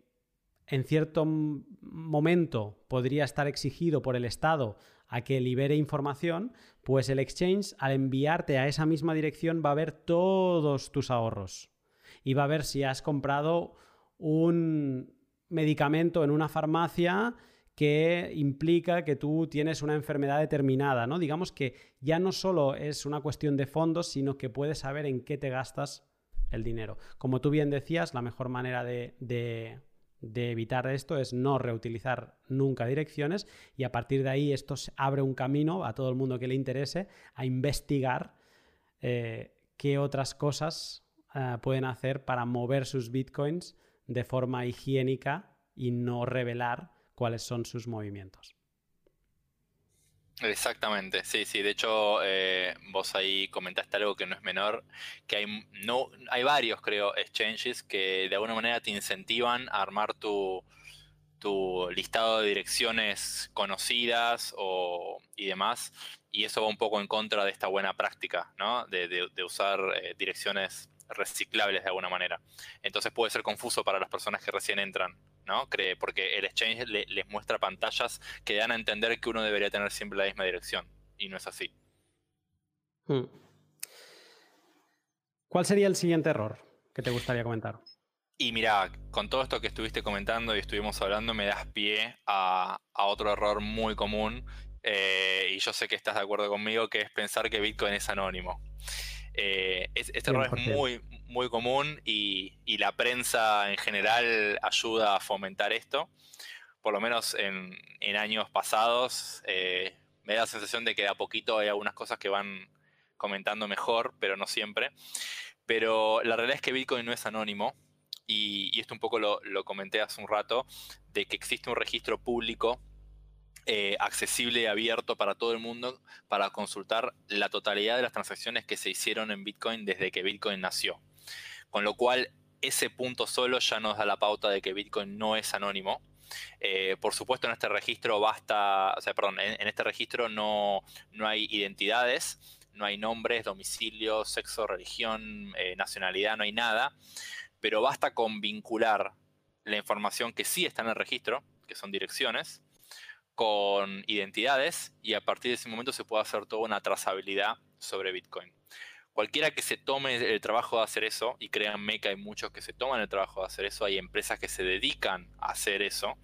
en cierto momento podría estar exigido por el Estado a que libere información, pues el exchange al enviarte a esa misma dirección va a ver todos tus ahorros y va a ver si has comprado un, medicamento en una farmacia que implica que tú tienes una enfermedad determinada, ¿no? Digamos que ya no solo es una cuestión de fondos, sino que puedes saber en qué te gastas el dinero. Como tú bien decías, la mejor manera de, evitar esto es no reutilizar nunca direcciones y a partir de ahí esto abre un camino a todo el mundo que le interese a investigar eh, qué otras cosas eh, pueden hacer para mover sus bitcoins de forma higiénica y no revelar cuáles son sus movimientos. Exactamente, sí, sí. De hecho, eh, vos ahí comentaste algo que no es menor, que hay, no, hay varios, creo, exchanges que de alguna manera te incentivan a armar tu, tu listado de direcciones conocidas o, y demás. Y eso va un poco en contra de esta buena práctica, ¿no? De, usar eh, direcciones reciclables de alguna manera. Entonces puede ser confuso para las personas que recién entran, ¿no? Cree, porque el exchange les muestra pantallas que dan a entender que uno debería tener siempre la misma dirección, y no es así. Hmm. ¿Cuál sería el siguiente error que te gustaría comentar? Y mira, con todo esto que estuviste comentando y estuvimos hablando, me das pie a, a otro error muy común eh, y yo sé que estás de acuerdo conmigo, que es pensar que Bitcoin es anónimo. Eh, este error es muy, muy común y, la prensa en general ayuda a fomentar esto. Por lo menos en, años pasados eh, me da la sensación de que de a poquito hay algunas cosas que van comentando mejor, pero no siempre. Pero la realidad es que Bitcoin no es anónimo y, esto un poco lo, comenté hace un rato, de que existe un registro público eh, accesible y abierto para todo el mundo para consultar la totalidad de las transacciones que se hicieron en Bitcoin desde que Bitcoin nació. Con lo cual, ese punto solo ya nos da la pauta de que Bitcoin no es anónimo. Eh, por supuesto, en este registro basta, o sea, perdón, en, este registro no, no, hay identidades, no hay nombres, domicilio, sexo, religión, eh, nacionalidad, no hay nada pero basta con vincular la información que sí está en el registro, que son direcciones, con identidades y a partir de ese momento se puede hacer toda una trazabilidad sobre Bitcoin. Cualquiera que se tome el trabajo de hacer eso, y créanme que hay muchos que se toman el trabajo de hacer eso, hay empresas que se dedican a hacer eso,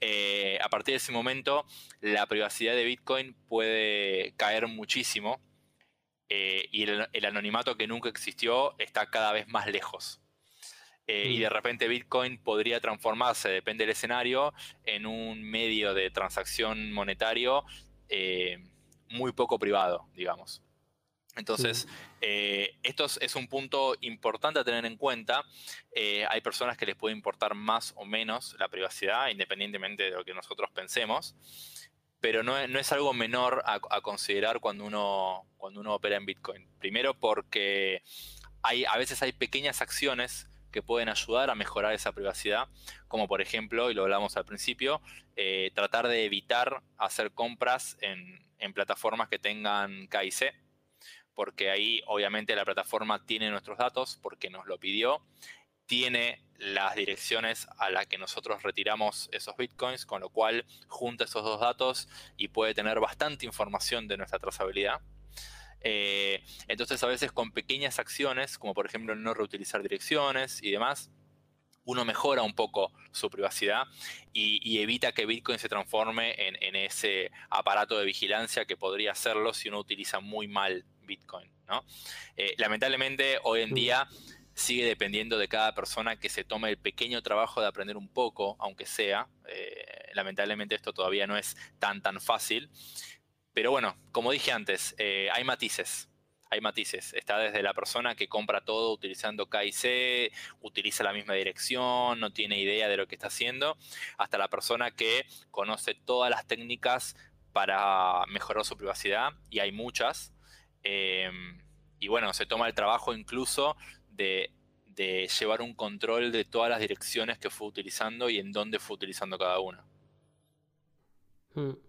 eh, a partir de ese momento la privacidad de Bitcoin puede caer muchísimo eh, y el anonimato que nunca existió está cada vez más lejos. Eh, y de repente Bitcoin podría transformarse, depende del escenario, en un medio de transacción monetario eh, muy poco privado, digamos. Entonces, eh, esto es, un punto importante a tener en cuenta. hay personas que les puede importar más o menos la privacidad, independientemente de lo que nosotros pensemos, pero no, es algo menor a, a, considerar cuando uno, cuando uno opera en Bitcoin. Primero porque hay, a veces hay pequeñas acciones que pueden ayudar a mejorar esa privacidad, como por ejemplo, y lo hablamos al principio, eh, tratar de evitar hacer compras en, plataformas que tengan KIC, porque ahí obviamente la plataforma tiene nuestros datos porque nos lo pidió, tiene las direcciones a las que nosotros retiramos esos bitcoins, con lo cual junta esos dos datos y puede tener bastante información de nuestra trazabilidad. Eh, entonces a veces con pequeñas acciones, como por ejemplo no reutilizar direcciones y demás, uno mejora un poco su privacidad y, evita que Bitcoin se transforme en, ese aparato de vigilancia que podría hacerlo si uno utiliza muy mal Bitcoin. Eh, lamentablemente hoy en día sigue dependiendo de cada persona que se tome el pequeño trabajo de aprender un poco, aunque sea. Eh, lamentablemente esto todavía no es tan tan fácil. Pero bueno, como dije antes, eh, hay matices. Hay matices. Está desde la persona que compra todo utilizando KIC, utiliza la misma dirección, no tiene idea de lo que está haciendo, hasta la persona que conoce todas las técnicas para mejorar su privacidad, y hay muchas. Em, y bueno, se toma el trabajo incluso de, llevar un control de todas las direcciones que fue utilizando y en dónde fue utilizando cada una. Hmm.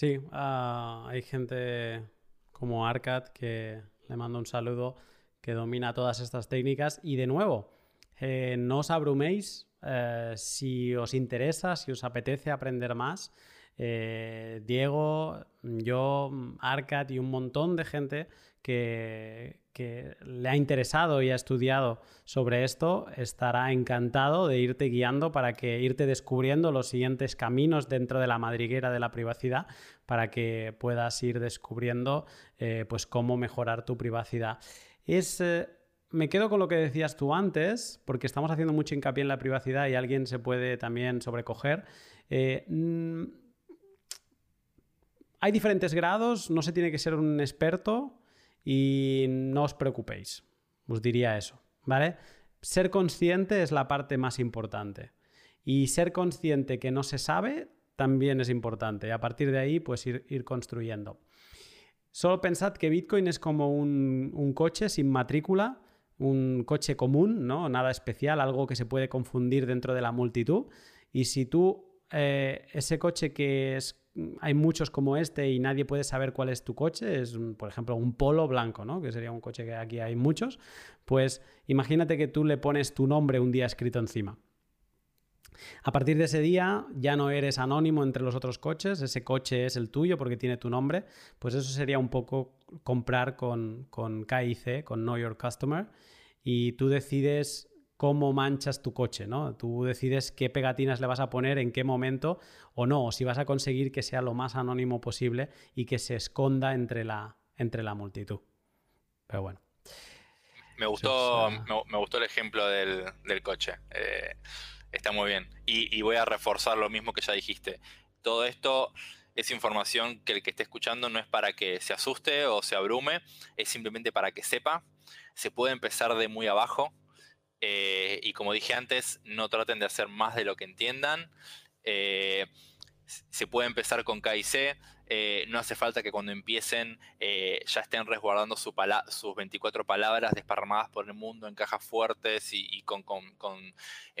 Sí, ah, hay gente como Arcad que le mando un saludo que domina todas estas técnicas y de nuevo, eh, no os abruméis eh, si os interesa, si os apetece aprender más. Eh, Diego, yo, Arcad y un montón de gente que, le ha interesado y ha estudiado sobre esto estará encantado de irte guiando para que irte descubriendo los siguientes caminos dentro de la madriguera de la privacidad para que puedas ir descubriendo eh, pues cómo mejorar tu privacidad. Es, eh, me quedo con lo que decías tú antes, porque estamos haciendo mucho hincapié en la privacidad y alguien se puede también sobrecoger. Eh, mm, hay diferentes grados, no se tiene que ser un experto, y no os preocupéis, os diría eso, ¿vale? Ser consciente es la parte más importante. Y ser consciente que no se sabe también es importante. A partir de ahí, pues ir, construyendo. Solo pensad que Bitcoin es como un, coche sin matrícula, un coche común, ¿no? Nada especial, algo que se puede confundir dentro de la multitud. Y si tú, eh, ese coche que es hay muchos como este y nadie puede saber cuál es tu coche, es por ejemplo un polo blanco, ¿no? que sería un coche que aquí hay muchos, pues imagínate que tú le pones tu nombre un día escrito encima. A partir de ese día ya no eres anónimo entre los otros coches, ese coche es el tuyo porque tiene tu nombre, pues eso sería un poco comprar con, con KIC, con Know Your Customer, y tú decides cómo manchas tu coche, ¿no? Tú decides qué pegatinas le vas a poner, en qué momento o no, o si vas a conseguir que sea lo más anónimo posible y que se esconda entre la, entre la multitud. Pero bueno. Me gustó, me, gustó el ejemplo del, coche. Eh, está muy bien. Y, voy a reforzar lo mismo que ya dijiste. Todo esto es información que el que esté escuchando no es para que se asuste o se abrume, es simplemente para que sepa. Se puede empezar de muy abajo. Eh, y como dije antes, no traten de hacer más de lo que entiendan. Eh, se puede empezar con K y C. Eh, no hace falta que cuando empiecen ya estén resguardando sus 24 palabras desparramadas por el mundo en cajas fuertes y, con,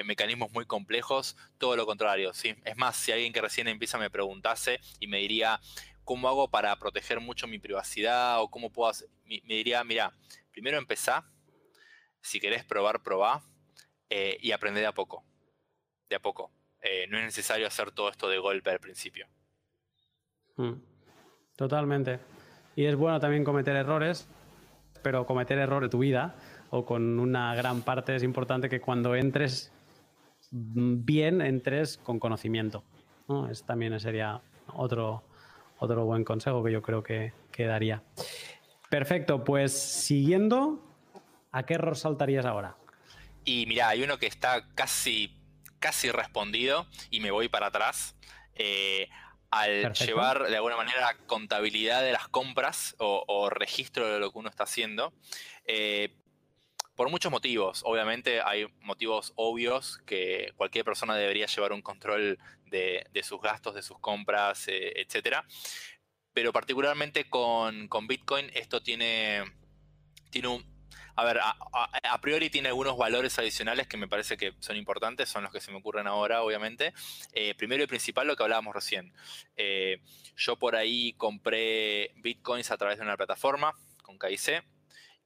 mecanismos muy complejos. Todo lo contrario. Es más, si alguien que recién empieza me preguntase y me diría, ¿cómo hago para proteger mucho mi privacidad? O cómo puedo hacer? Me diría, mira, primero empezá. Si querés probar, probá. y aprende de a poco. De a poco. no es necesario hacer todo esto de golpe al principio. Mm. Totalmente. Y es bueno también cometer errores, pero cometer errores de tu vida o con una gran parte es importante que cuando entres bien, entres con conocimiento. ¿no? Es, también sería otro, otro buen consejo que yo creo que daría. Perfecto, pues siguiendo, ¿a qué error saltarías ahora? Y mira, hay uno que está casi, casi respondido y me voy para atrás. Eh, al llevar de alguna manera contabilidad de las compras o, registro de lo que uno está haciendo. Eh, por muchos motivos, obviamente hay motivos obvios que cualquier persona debería llevar un control de, sus gastos, de sus compras, eh, etc. Pero particularmente con, con Bitcoin esto tiene, tiene un, a ver, a, priori tiene algunos valores adicionales que me parece que son importantes, son los que se me ocurren ahora, obviamente. Eh, primero y principal, lo que hablábamos recién. Eh, yo por ahí compré bitcoins a través de una plataforma con KIC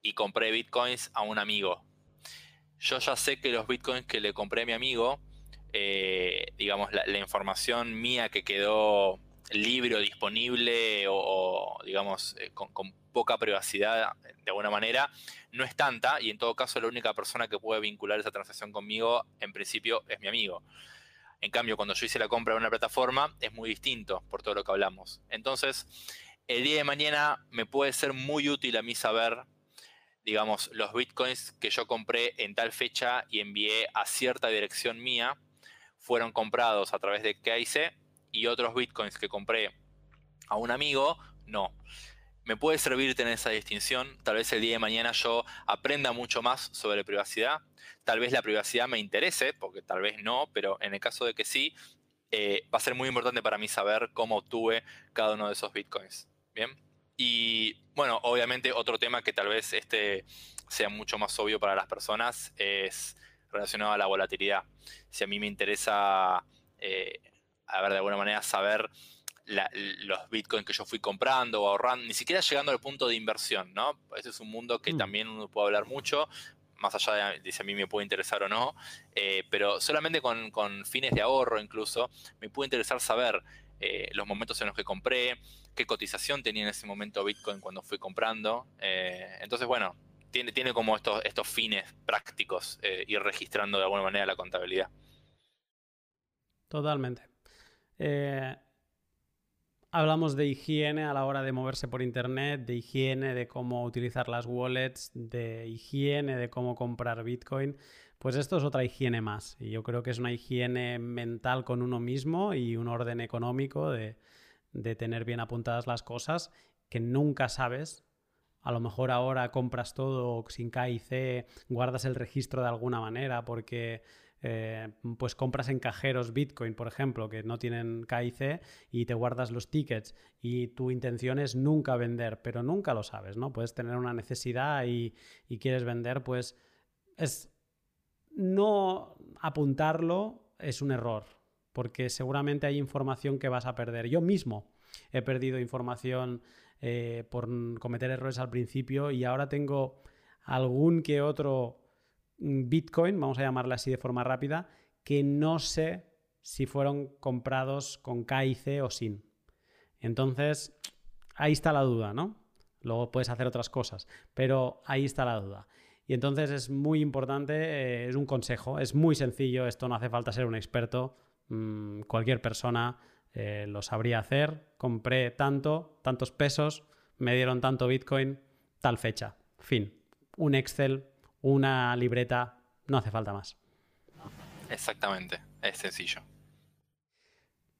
y compré bitcoins a un amigo. Yo ya sé que los bitcoins que le compré a mi amigo, eh, digamos, la, información mía que quedó libre o disponible o, digamos, con, con poca privacidad de alguna manera, no es tanta y en todo caso la única persona que puede vincular esa transacción conmigo en principio es mi amigo. En cambio, cuando yo hice la compra en una plataforma es muy distinto por todo lo que hablamos. Entonces, el día de mañana me puede ser muy útil a mí saber, digamos, los bitcoins que yo compré en tal fecha y envié a cierta dirección mía fueron comprados a través de KIC y otros bitcoins que compré a un amigo, no me puede servir tener esa distinción. Tal vez el día de mañana yo aprenda mucho más sobre privacidad. Tal vez la privacidad me interese, porque tal vez no, pero en el caso de que sí, eh, va a ser muy importante para mí saber cómo obtuve cada uno de esos bitcoins. Bien. Y bueno, obviamente otro tema que tal vez este sea mucho más obvio para las personas es relacionado a la volatilidad. Si a mí me interesa, eh, a ver, de alguna manera saber los bitcoins que yo fui comprando o ahorrando, ni siquiera llegando al punto de inversión, ¿no? Ese es un mundo que mm. también uno puede hablar mucho, más allá de, si a mí me puede interesar o no, eh, pero solamente con, fines de ahorro incluso, me puede interesar saber eh, los momentos en los que compré, qué cotización tenía en ese momento Bitcoin cuando fui comprando. Eh, entonces, bueno, tiene, tiene como estos, estos fines prácticos ir registrando de alguna manera la contabilidad. Totalmente. Hablamos de higiene a la hora de moverse por internet, de higiene, de cómo utilizar las wallets, de higiene, de cómo comprar Bitcoin. Pues esto es otra higiene más. Y yo creo que es una higiene mental con uno mismo y un orden económico de, de tener bien apuntadas las cosas que nunca sabes. A lo mejor ahora compras todo sin K y C, guardas el registro de alguna manera porque eh, pues compras en cajeros Bitcoin, por ejemplo, que no tienen KIC y te guardas los tickets y tu intención es nunca vender, pero nunca lo sabes, ¿no? Puedes tener una necesidad y, quieres vender, pues es no apuntarlo es un error, porque seguramente hay información que vas a perder. Yo mismo he perdido información eh, por cometer errores al principio y ahora tengo algún que otro Bitcoin, vamos a llamarla así de forma rápida, que no sé si fueron comprados con KIC o sin. Entonces, ahí está la duda, ¿no? Luego puedes hacer otras cosas, pero ahí está la duda. Y entonces es muy importante, eh, es un consejo, es muy sencillo, esto no hace falta ser un experto, mm, cualquier persona eh, lo sabría hacer, compré tanto, tantos pesos, me dieron tanto Bitcoin, tal fecha, fin. Un Excel, una libreta, no hace falta más. Exactamente, es sencillo.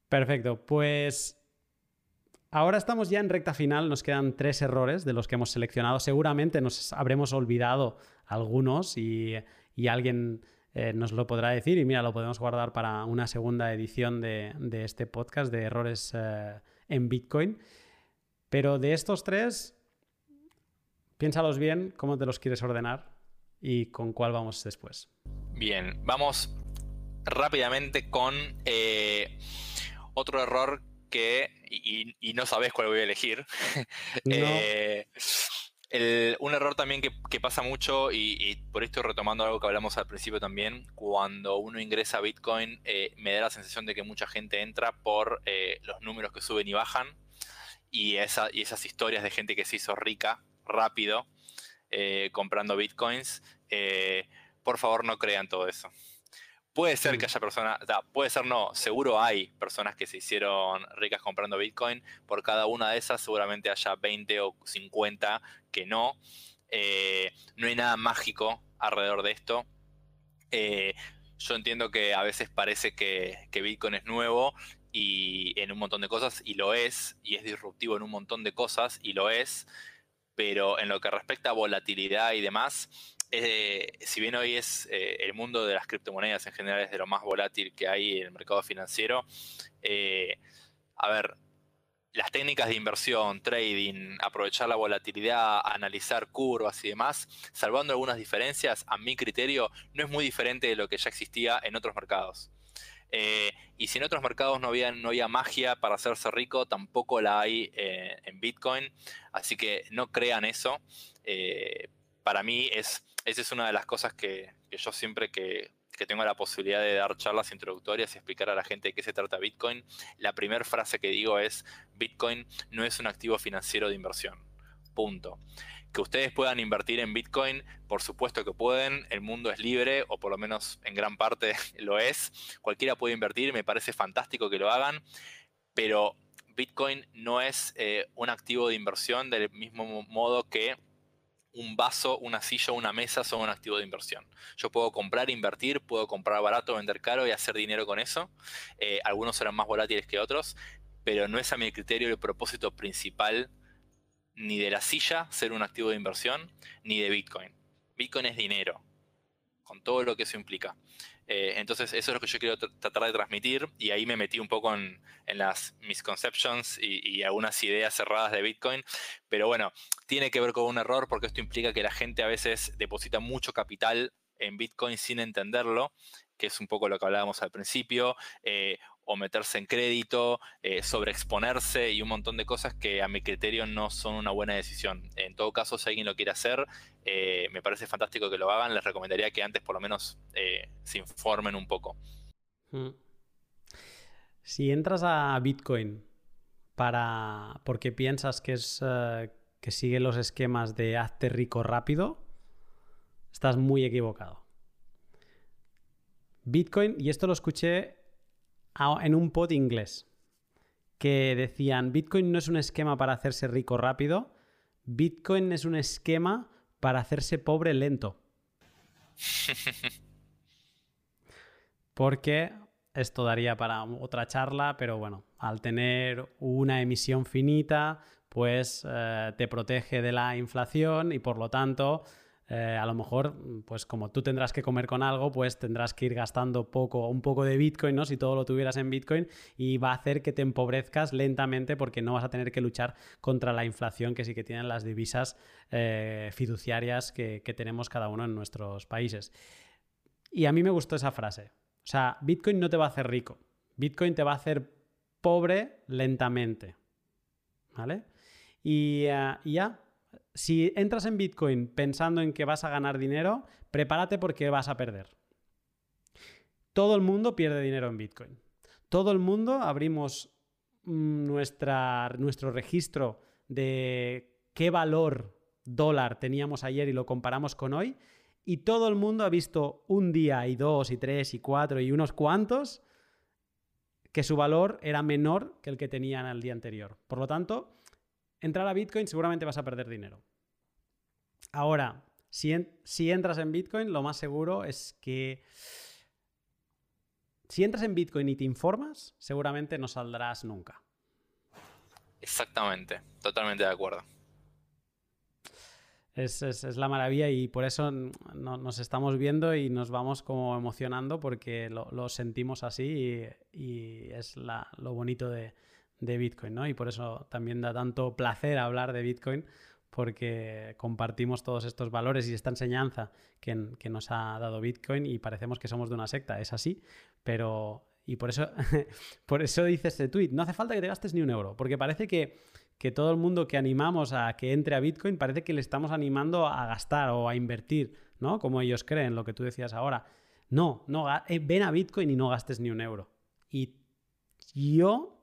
Perfecto, pues ahora estamos ya en recta final, nos quedan tres errores de los que hemos seleccionado. Seguramente nos habremos olvidado algunos y, alguien eh, nos lo podrá decir y mira, lo podemos guardar para una segunda edición de, este podcast de errores eh, en Bitcoin. Pero de estos tres, piénsalos bien, cómo te los quieres ordenar y con cuál vamos después. Bien, vamos rápidamente con eh, otro error que, y, no sabes cuál voy a elegir. Eh, un error también que, pasa mucho, y, por esto retomando algo que hablamos al principio también, cuando uno ingresa a Bitcoin, eh, me da la sensación de que mucha gente entra por los números que suben y bajan, y, esa, y esas historias de gente que se hizo rica rápido comprando Bitcoins. Por favor, no crean todo eso. Puede ser que haya personas, puede ser no, seguro hay personas que se hicieron ricas comprando Bitcoin. Por cada una de esas seguramente haya 20 o 50 que no. Eh, no hay nada mágico alrededor de esto. Eh, yo entiendo que a veces parece que, que, Bitcoin es nuevo y en un montón de cosas, y lo es, y es disruptivo en un montón de cosas, y lo es, pero en lo que respecta a volatilidad y demás, eh, si bien hoy es eh, el mundo de las criptomonedas en general es de lo más volátil que hay en el mercado financiero, eh, a ver, las técnicas de inversión, trading, aprovechar la volatilidad, analizar curvas y demás, salvando algunas diferencias, a mi criterio, no es muy diferente de lo que ya existía en otros mercados. y si en otros mercados no había, no había magia para hacerse rico, tampoco la hay en Bitcoin. Así que no crean eso. para mí es esa es una de las cosas que, yo siempre que, tengo la posibilidad de dar charlas introductorias y explicar a la gente de qué se trata Bitcoin, la primera frase que digo es, Bitcoin no es un activo financiero de inversión. Punto. Que ustedes puedan invertir en Bitcoin, por supuesto que pueden, el mundo es libre, o por lo menos en gran parte lo es. Cualquiera puede invertir, me parece fantástico que lo hagan, pero Bitcoin no es eh, un activo de inversión del mismo modo que un vaso, una silla una mesa son un activo de inversión. Yo puedo comprar, invertir, puedo comprar barato, vender caro y hacer dinero con eso. Eh, algunos serán más volátiles que otros, pero no es a mi criterio el propósito principal ni de la silla ser un activo de inversión, ni de Bitcoin. Bitcoin es dinero, con todo lo que eso implica. Eh, entonces, eso es lo que yo quiero tratar de transmitir y ahí me metí un poco en, las misconceptions y, algunas ideas cerradas de Bitcoin. Pero bueno, tiene que ver con un error porque esto implica que la gente a veces deposita mucho capital en Bitcoin sin entenderlo que es un poco lo que hablábamos al principio, eh, o meterse en crédito, eh, sobreexponerse y un montón de cosas que a mi criterio no son una buena decisión. En todo caso, si alguien lo quiere hacer, eh, me parece fantástico que lo hagan. Les recomendaría que antes por lo menos se informen un poco. Hmm. Si entras a Bitcoin para porque piensas que es que sigue los esquemas de hazte rico rápido, estás muy equivocado. Bitcoin, y esto lo escuché en un pod inglés, que decían, Bitcoin no es un esquema para hacerse rico rápido, Bitcoin es un esquema para hacerse pobre lento. Porque esto daría para otra charla, pero bueno, al tener una emisión finita, pues eh, te protege de la inflación y por lo tanto eh, a lo mejor, pues como tú tendrás que comer con algo, pues tendrás que ir gastando poco, un poco de Bitcoin, ¿no? Si todo lo tuvieras en Bitcoin y va a hacer que te empobrezcas lentamente porque no vas a tener que luchar contra la inflación que sí que tienen las divisas eh, fiduciarias que, que tenemos cada uno en nuestros países. Y a mí me gustó esa frase. O sea, Bitcoin no te va a hacer rico. Bitcoin te va a hacer pobre lentamente. ¿Vale? Y, eh, ya, si entras en Bitcoin pensando en que vas a ganar dinero, prepárate porque vas a perder. Todo el mundo pierde dinero en Bitcoin. Todo el mundo abrimos mm, nuestra, nuestro registro de qué valor dólar teníamos ayer y lo comparamos con hoy y todo el mundo ha visto un día y dos y tres y cuatro y unos cuantos que su valor era menor que el que tenían el día anterior. Por lo tanto, entrar a Bitcoin seguramente vas a perder dinero. Ahora, si, si entras en Bitcoin, lo más seguro es que si entras en Bitcoin y te informas, seguramente no saldrás nunca. Exactamente, totalmente de acuerdo. Es, la maravilla y por eso nos estamos viendo y nos vamos como emocionando porque lo, sentimos así y, es lo bonito de, Bitcoin, ¿no? Y por eso también da tanto placer hablar de Bitcoin porque compartimos todos estos valores y esta enseñanza que, que nos ha dado Bitcoin y parecemos que somos de una secta, es así, pero... Y por eso, por eso dice este tweet, no hace falta que te gastes ni un euro, porque parece que que todo el mundo que animamos a que entre a Bitcoin parece que le estamos animando a gastar o a invertir, ¿no? Como ellos creen, lo que tú decías ahora. No, no, eh, ven a Bitcoin y no gastes ni un euro. Y yo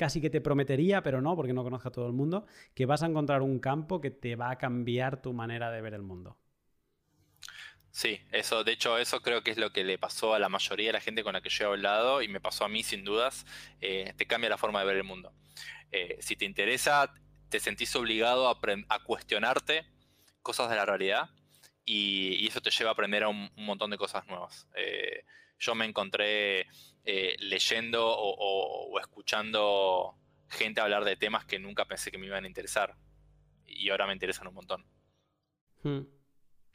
casi que te prometería, pero no, porque no conozco a todo el mundo, que vas a encontrar un campo que te va a cambiar tu manera de ver el mundo. Sí, eso, de hecho, eso creo que es lo que le pasó a la mayoría de la gente con la que yo he hablado y me pasó a mí sin dudas. Eh, te cambia la forma de ver el mundo. Eh, si te interesa, te sentís obligado a, cuestionarte cosas de la realidad y, eso te lleva a aprender un, montón de cosas nuevas. Eh, yo me encontré eh, leyendo o, escuchando gente hablar de temas que nunca pensé que me iban a interesar y ahora me interesan un montón. Hmm.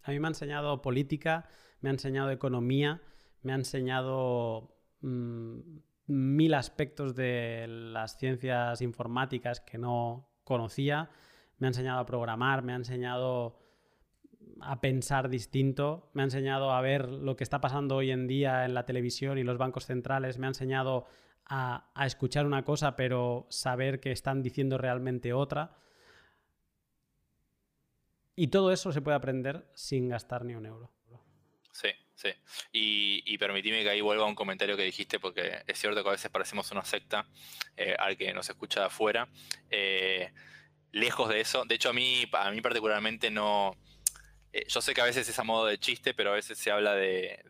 A mí me ha enseñado política, me ha enseñado economía, me ha enseñado mm, mil aspectos de las ciencias informáticas que no conocía. Me ha enseñado a programar, me ha enseñado a pensar distinto, me ha enseñado a ver lo que está pasando hoy en día en la televisión y los bancos centrales, me ha enseñado a, escuchar una cosa pero saber que están diciendo realmente otra. Y todo eso se puede aprender sin gastar ni un euro. Sí, sí. Y, y permitime que ahí vuelva a un comentario que dijiste, porque es cierto que a veces parecemos una secta eh, al que nos escucha de afuera. Eh, lejos de eso, de hecho a mí, a mí particularmente no... Eh, yo sé que a veces es a modo de chiste, pero a veces se habla de,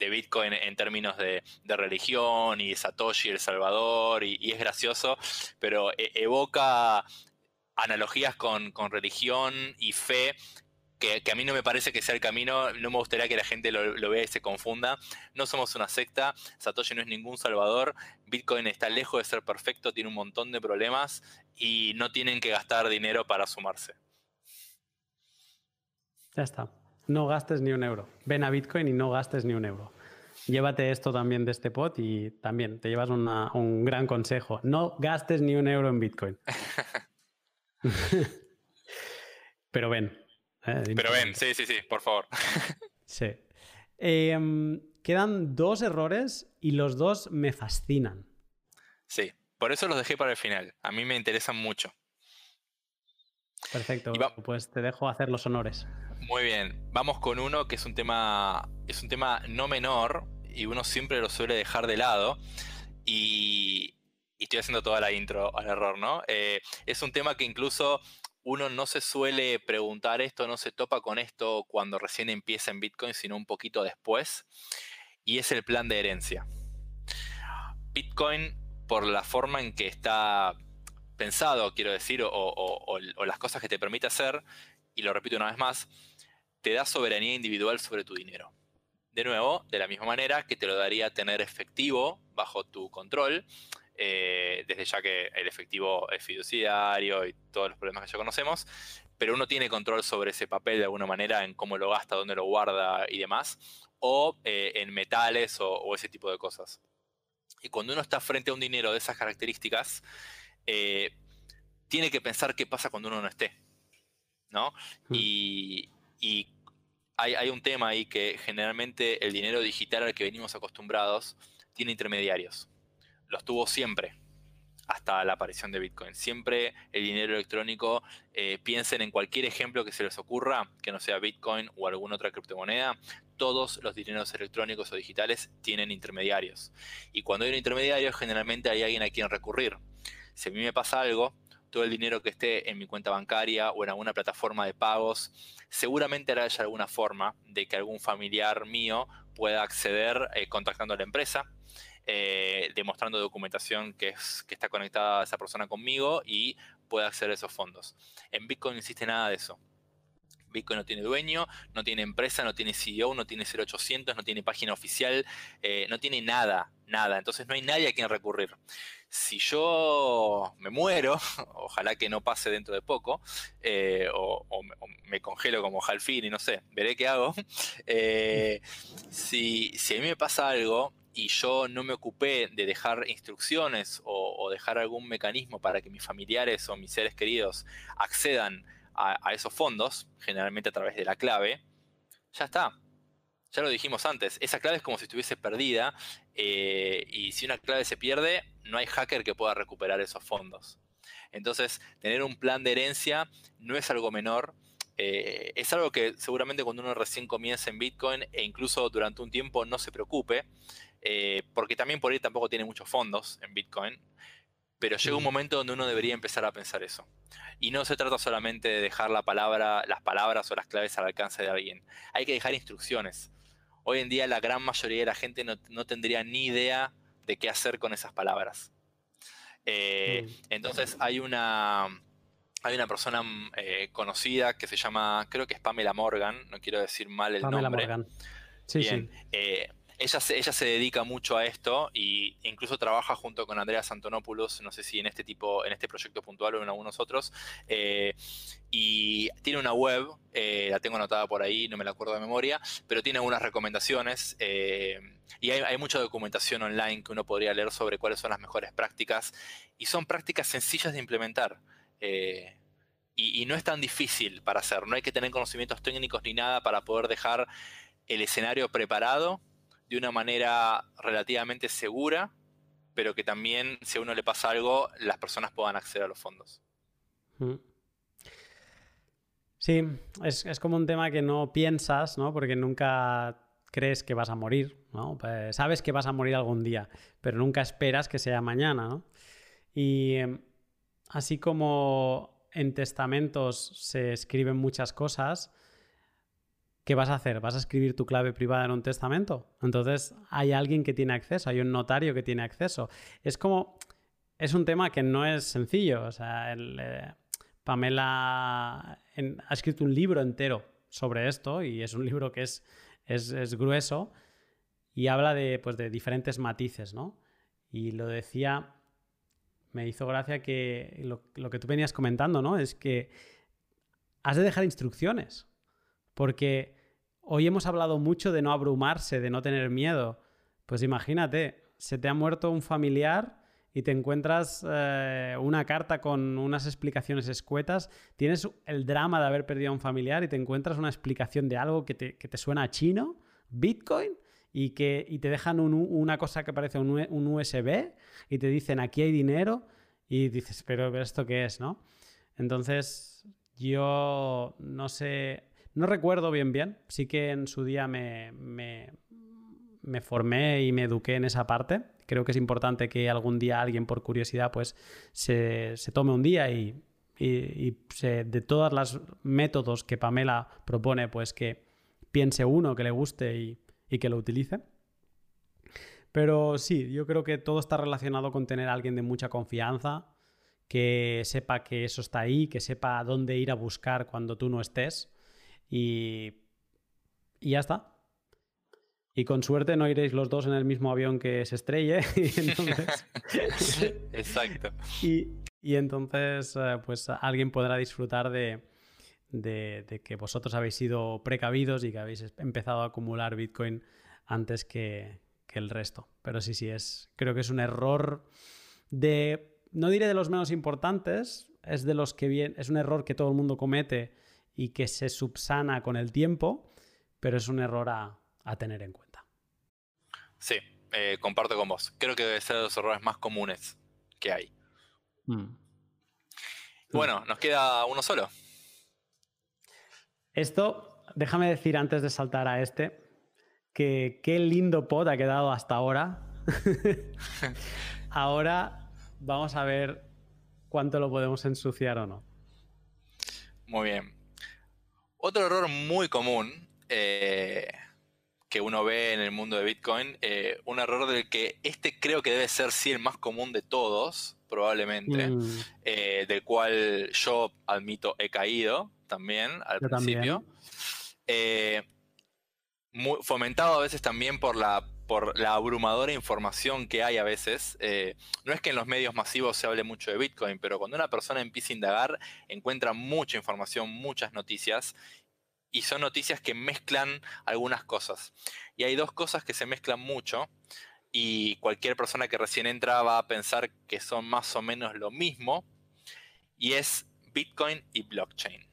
Bitcoin en términos de, religión y Satoshi, El Salvador, y, es gracioso, pero evoca analogías con, con religión y fe que, a mí no me parece que sea el camino, no me gustaría que la gente lo, vea y se confunda. No somos una secta, Satoshi no es ningún salvador, Bitcoin está lejos de ser perfecto, tiene un montón de problemas y no tienen que gastar dinero para sumarse. Ya está, no gastes ni un euro. Ven a Bitcoin y no gastes ni un euro. Llévate esto también de este pot y también te llevas un gran consejo. No gastes ni un euro en Bitcoin. Pero ven, eh, Pero ven, sí, sí, sí, por favor. sí. Em, quedan dos errores y los dos me fascinan. Sí, por eso los dejé para el final. A mí me interesan mucho. Perfecto, pues te dejo hacer los honores. Muy bien, vamos con uno que es un tema, es un tema no menor y uno siempre lo suele dejar de lado. Y, estoy haciendo toda la intro al error, ¿no? Eh, es un tema que incluso uno no se suele preguntar esto, no se topa con esto cuando recién empieza en Bitcoin, sino un poquito después, y es el plan de herencia. Bitcoin, por la forma en que está pensado, quiero decir, o, las cosas que te permite hacer, y lo repito una vez más, te da soberanía individual sobre tu dinero. De nuevo, de la misma manera que te lo daría tener efectivo bajo tu control, eh, desde ya que el efectivo es fiduciario y todos los problemas que ya conocemos, pero uno tiene control sobre ese papel de alguna manera en cómo lo gasta, dónde lo guarda y demás, o eh, en metales o, ese tipo de cosas. Y cuando uno está frente a un dinero de esas características, eh, tiene que pensar qué pasa cuando uno no esté. ¿no? Hmm. Y, hay, un tema ahí que generalmente el dinero digital al que venimos acostumbrados tiene intermediarios los tuvo siempre, hasta la aparición de Bitcoin. Siempre el dinero electrónico, eh, piensen en cualquier ejemplo que se les ocurra, que no sea Bitcoin o alguna otra criptomoneda, todos los dineros electrónicos o digitales tienen intermediarios. Y cuando hay un intermediario, generalmente hay alguien a quien recurrir. Si a mí me pasa algo, todo el dinero que esté en mi cuenta bancaria o en alguna plataforma de pagos, seguramente hará alguna forma de que algún familiar mío pueda acceder eh, contactando a la empresa, eh, demostrando documentación que, que está conectada a esa persona conmigo y pueda acceder a esos fondos. En Bitcoin no existe nada de eso. Bitcoin no tiene dueño, no tiene empresa, no tiene CEO, no tiene 0800, no tiene página oficial, eh, no tiene nada, nada. Entonces no hay nadie a quien recurrir. Si yo me muero, ojalá que no pase dentro de poco, eh, o, me congelo como Halfin y no sé, veré qué hago. Eh, si, si a mí me pasa algo, y yo no me ocupé de dejar instrucciones o, dejar algún mecanismo para que mis familiares o mis seres queridos accedan a, esos fondos, generalmente a través de la clave, ya está. Ya lo dijimos antes, esa clave es como si estuviese perdida eh, y si una clave se pierde, no hay hacker que pueda recuperar esos fondos. Entonces, tener un plan de herencia no es algo menor. Eh, es algo que seguramente cuando uno recién comienza en Bitcoin e incluso durante un tiempo no se preocupe, eh, porque también por ahí tampoco tiene muchos fondos en Bitcoin, pero llega un momento donde uno debería empezar a pensar eso. Y no se trata solamente de dejar la palabra, las palabras o las claves al alcance de alguien. Hay que dejar instrucciones. Hoy en día la gran mayoría de la gente no, tendría ni idea de qué hacer con esas palabras. Eh, mm. Entonces hay una, hay una persona eh, conocida que se llama, creo que es Pamela Morgan, no quiero decir mal el Pamela nombre. Morgan. Sí, sí ella se, ella se dedica mucho a esto e incluso trabaja junto con Andrea Antonopoulos, no sé si en este tipo, en este proyecto puntual o en algunos otros. Eh, y tiene una web, eh, la tengo anotada por ahí, no me la acuerdo de memoria, pero tiene algunas recomendaciones eh, y hay, mucha documentación online que uno podría leer sobre cuáles son las mejores prácticas y son prácticas sencillas de implementar. y, no es tan difícil para hacer, no hay que tener conocimientos técnicos ni nada para poder dejar el escenario preparado de una manera relativamente segura, pero que también si a uno le pasa algo, las personas puedan acceder a los fondos. Mm. Sí, es, como un tema que no piensas, ¿no? Porque nunca crees que vas a morir, ¿no? Pues sabes que vas a morir algún día, pero nunca esperas que sea mañana, ¿no? Y em, así como en testamentos se escriben muchas cosas, ¿qué vas a hacer? ¿Vas a escribir tu clave privada en un testamento? Entonces hay alguien que tiene acceso, hay un notario que tiene acceso. Es como, es un tema que no es sencillo. O sea, eh, Pamela ha escrito un libro entero sobre esto y es un libro que es, es, grueso y habla de, pues, de diferentes matices, ¿no? Y lo decía, me hizo gracia que lo, lo que tú venías comentando, ¿no? Es que has de dejar instrucciones. Porque hoy hemos hablado mucho de no abrumarse, de no tener miedo. Pues imagínate, se te ha muerto un familiar y te encuentras eh, una carta con unas explicaciones escuetas, tienes el drama de haber perdido a un familiar y te encuentras una explicación de algo que te, suena a chino, Bitcoin, y que y te dejan una cosa que parece un, un, USB y te dicen aquí hay dinero y dices, pero, pero ¿esto qué es? ¿no? Entonces, yo no sé, no recuerdo bien bien, sí que en su día me, me, formé y me eduqué en esa parte. Creo que es importante que algún día alguien por curiosidad pues se, tome un día y, de todos los métodos que Pamela propone pues que piense uno que le guste y, y que lo utilice. Pero sí, yo creo que todo está relacionado con tener a alguien de mucha confianza, que sepa que eso está ahí, que sepa dónde ir a buscar cuando tú no estés y, ya está. Y con suerte no iréis los dos en el mismo avión que se estrelle. Exacto. Y, entonces, eh, pues alguien podrá disfrutar de, que vosotros habéis sido precavidos y que habéis empezado a acumular Bitcoin antes que, el resto. Pero sí, sí, es, creo que es un error de, no diré de los menos importantes, es de los que bien, es un error que todo el mundo comete y que se subsana con el tiempo, pero es un error a, tener en cuenta. Sí, eh, comparto con vos. Creo que debe ser de los errores más comunes que hay. Mm. Bueno, nos queda uno solo. Esto, déjame decir antes de saltar a este, que qué lindo pod ha quedado hasta ahora. ahora vamos a ver cuánto lo podemos ensuciar o no. Muy bien. Otro error muy común eh, que uno ve en el mundo de Bitcoin, eh, un error del que este creo que debe ser sí el más común de todos, probablemente, mm. eh, del cual yo admito he caído también al principio. fomentado a veces también por la por la abrumadora información que hay a veces. no es que en los medios masivos se hable mucho de Bitcoin, pero cuando una persona empieza a indagar, encuentra mucha información, muchas noticias, y son noticias que mezclan algunas cosas. Y hay dos cosas que se mezclan mucho y cualquier persona que recién entra va a pensar que son más o menos lo mismo y es Bitcoin y blockchain.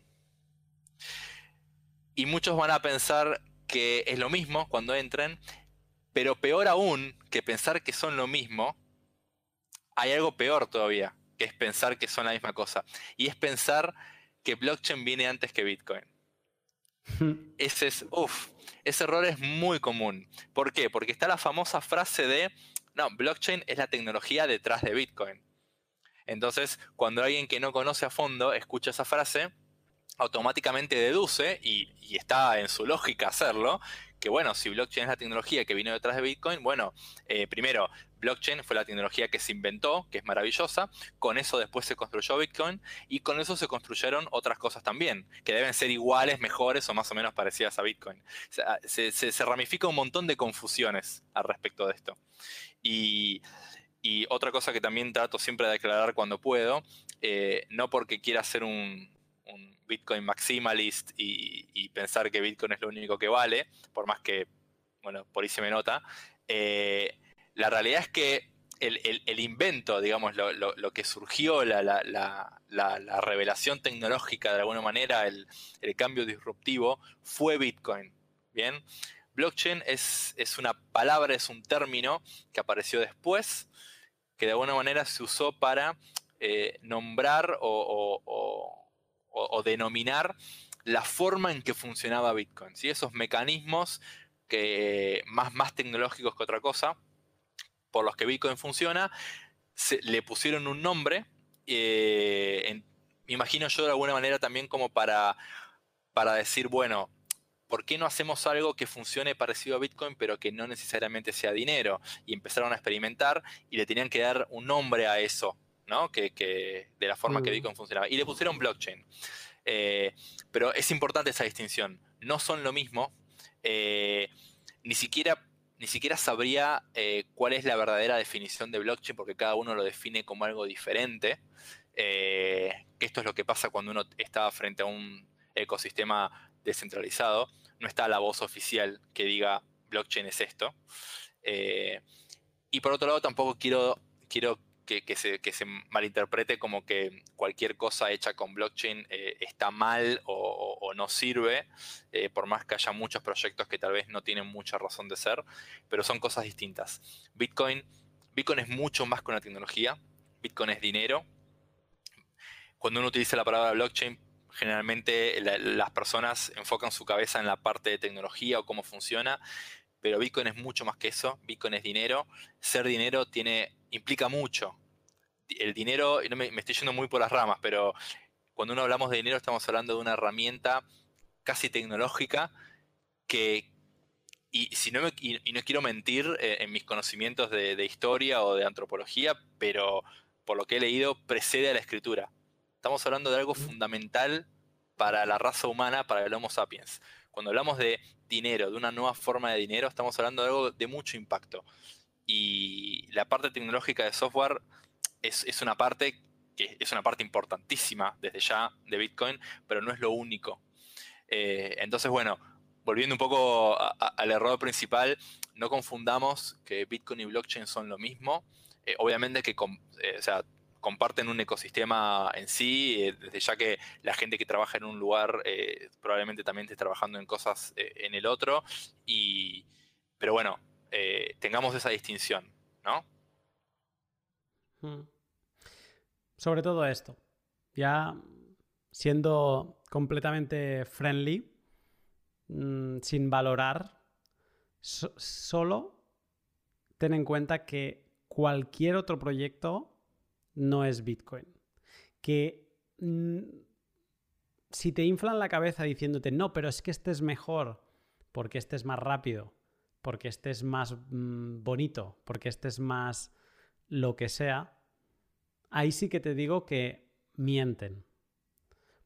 Y muchos van a pensar que es lo mismo cuando entren, pero peor aún que pensar que son lo mismo, hay algo peor todavía, que es pensar que son la misma cosa. Y es pensar que blockchain viene antes que Bitcoin. Ese es, ese error es muy común. ¿Por qué? Porque está la famosa frase de, no, blockchain es la tecnología detrás de Bitcoin. Entonces, cuando alguien que no conoce a fondo escucha esa frase, automáticamente deduce, y, y está en su lógica hacerlo, que bueno, si blockchain es la tecnología que vino detrás de Bitcoin, bueno, eh, primero, blockchain fue la tecnología que se inventó, que es maravillosa, con eso después se construyó Bitcoin y con eso se construyeron otras cosas también, que deben ser iguales, mejores o más o menos parecidas a Bitcoin. se, ramifica un montón de confusiones al respecto de esto. Y, otra cosa que también trato siempre de aclarar cuando puedo, eh, no porque quiera ser un, un Bitcoin maximalist y, pensar que Bitcoin es lo único que vale, por más que, bueno, por ahí se me nota, eh, la realidad es que el, invento, digamos, lo, que surgió, la, revelación tecnológica de alguna manera, el, cambio disruptivo, fue Bitcoin. Bien, blockchain es, es una palabra, es un término que apareció después, que de alguna manera se usó para eh, nombrar o o, denominar la forma en que funcionaba Bitcoin. ¿sí? Esos mecanismos que, más, más tecnológicos que otra cosa, por los que Bitcoin funciona, se, le pusieron un nombre. Eh, me imagino yo de alguna manera también como para, para decir, bueno, ¿por qué no hacemos algo que funcione parecido a Bitcoin, pero que no necesariamente sea dinero? Y empezaron a experimentar y le tenían que dar un nombre a eso. ¿No? Que, de la forma que Bitcoin funcionaba. Y le pusieron blockchain. Eh, pero es importante esa distinción. No son lo mismo. Eh, ni siquiera ni siquiera sabría eh, cuál es la verdadera definición de blockchain porque cada uno lo define como algo diferente. esto es lo que pasa cuando uno está frente a un ecosistema descentralizado. No está la voz oficial que diga blockchain es esto. y por otro lado, tampoco quiero, quiero que, se, malinterprete como que cualquier cosa hecha con blockchain eh, está mal o, no sirve, eh, por más que haya muchos proyectos que tal vez no tienen mucha razón de ser, pero son cosas distintas. Bitcoin, Bitcoin es mucho más que una tecnología, Bitcoin es dinero. Cuando uno utiliza la palabra blockchain, generalmente las personas enfocan su cabeza en la parte de tecnología o cómo funciona, pero Bitcoin es mucho más que eso, Bitcoin es dinero, ser dinero tiene implica mucho. El dinero, y no me, estoy yendo muy por las ramas, pero cuando uno hablamos de dinero estamos hablando de una herramienta casi tecnológica que, y, si no, y, no quiero mentir eh, en mis conocimientos de, historia o de antropología, pero por lo que he leído precede a la escritura. Estamos hablando de algo fundamental para la raza humana, para el Homo sapiens. Cuando hablamos de dinero, de una nueva forma de dinero, estamos hablando de algo de mucho impacto. Y la parte tecnológica de software es, una parte que es una parte importantísima desde ya de Bitcoin, pero no es lo único. Eh, entonces, bueno, volviendo un poco al error principal, no confundamos que Bitcoin y blockchain son lo mismo. Eh, obviamente que eh, comparten un ecosistema en sí, desde ya que la gente que trabaja en un lugar probablemente también esté trabajando en cosas en el otro. Y, pero bueno, eh, tengamos esa distinción, ¿no? Hmm. Sobre todo esto, ya siendo completamente friendly, mm, sin valorar, solo ten en cuenta que cualquier otro proyecto no es Bitcoin. que mm, si te inflan la cabeza diciéndote, no, pero es que este es mejor, porque este es más rápido, porque este es más mm, bonito, porque este es más lo que sea, ahí sí que te digo que mienten,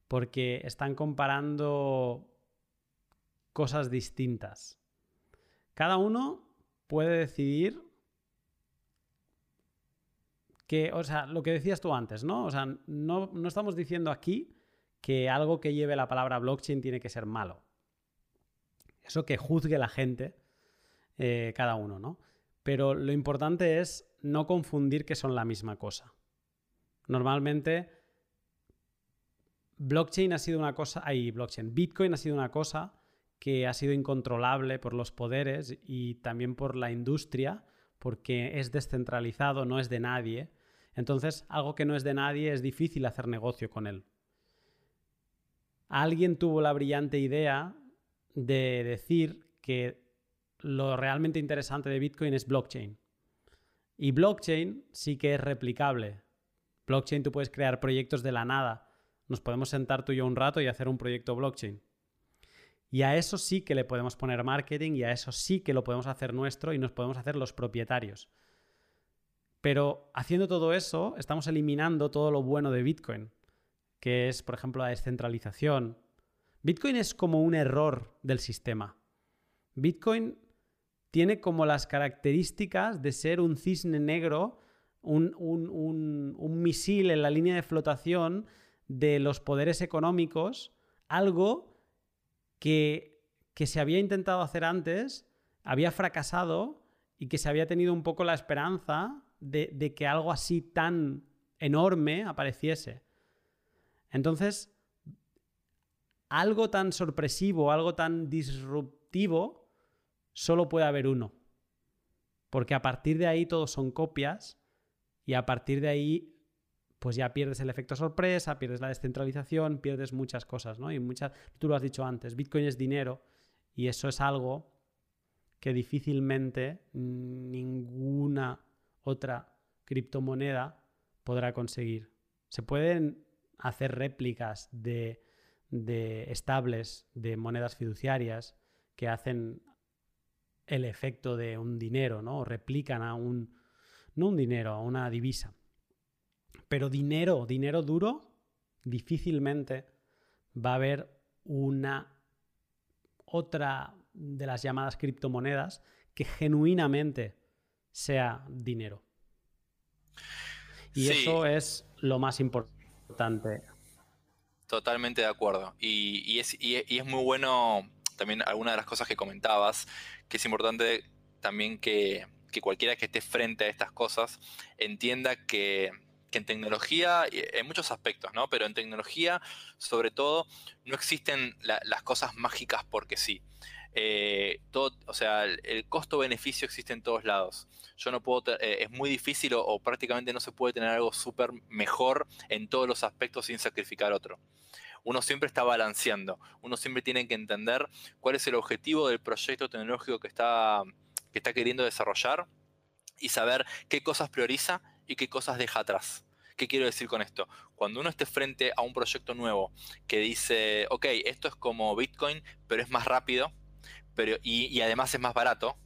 porque están comparando cosas distintas. Cada uno puede decidir que, o sea, lo que decías tú antes, ¿no? O sea, no, no estamos diciendo aquí que algo que lleve la palabra blockchain tiene que ser malo. Eso que juzgue la gente, eh, cada uno, ¿no? Pero lo importante es no confundir que son la misma cosa. Normalmente, blockchain ha sido una cosa, ahí blockchain, Bitcoin ha sido una cosa que ha sido incontrolable por los poderes y también por la industria, porque es descentralizado, no es de nadie. Entonces, algo que no es de nadie es difícil hacer negocio con él. Alguien tuvo la brillante idea de decir que lo realmente interesante de Bitcoin es blockchain. Y blockchain sí que es replicable. Blockchain tú puedes crear proyectos de la nada. Nos podemos sentar tú y yo un rato y hacer un proyecto blockchain. Y a eso sí que le podemos poner marketing y a eso sí que lo podemos hacer nuestro y nos podemos hacer los propietarios. Pero haciendo todo eso, estamos eliminando todo lo bueno de Bitcoin, que es, por ejemplo, la descentralización. Bitcoin es como un error del sistema. Bitcoin tiene como las características de ser un cisne negro, un, un misil en la línea de flotación de los poderes económicos, algo que, se había intentado hacer antes, había fracasado y que se había tenido un poco la esperanza de, que algo así tan enorme apareciese. Entonces, algo tan sorpresivo, algo tan disruptivo, solo puede haber uno. Porque a partir de ahí todos son copias y a partir de ahí pues ya pierdes el efecto sorpresa, pierdes la descentralización, pierdes muchas cosas, ¿no? Y muchas, tú lo has dicho antes, Bitcoin es dinero y eso es algo que difícilmente ninguna otra criptomoneda podrá conseguir. Se pueden hacer réplicas de, de estables, de monedas fiduciarias que hacen el efecto de un dinero, ¿no? O replican a un, no un dinero, a una divisa. Pero dinero, dinero duro, difícilmente va a haber una otra de las llamadas criptomonedas que genuinamente sea dinero. Y eso es lo más importante. Totalmente de acuerdo. Y, es, es, muy bueno también alguna de las cosas que comentabas, que es importante también que cualquiera que esté frente a estas cosas entienda que que en tecnología, en muchos aspectos, ¿no? Pero en tecnología, sobre todo, no existen las cosas mágicas porque sí. Eh, todo, o sea, el, costo-beneficio existe en todos lados. Yo no puedo, eh, es muy difícil o, prácticamente no se puede tener algo súper mejor en todos los aspectos sin sacrificar otro. Uno siempre está balanceando, uno siempre tiene que entender cuál es el objetivo del proyecto tecnológico que está, que está queriendo desarrollar y saber qué cosas prioriza y qué cosas deja atrás. ¿Qué quiero decir con esto? Cuando uno esté frente a un proyecto nuevo que dice, ok, esto es como Bitcoin, pero es más rápido pero, y, además es más barato,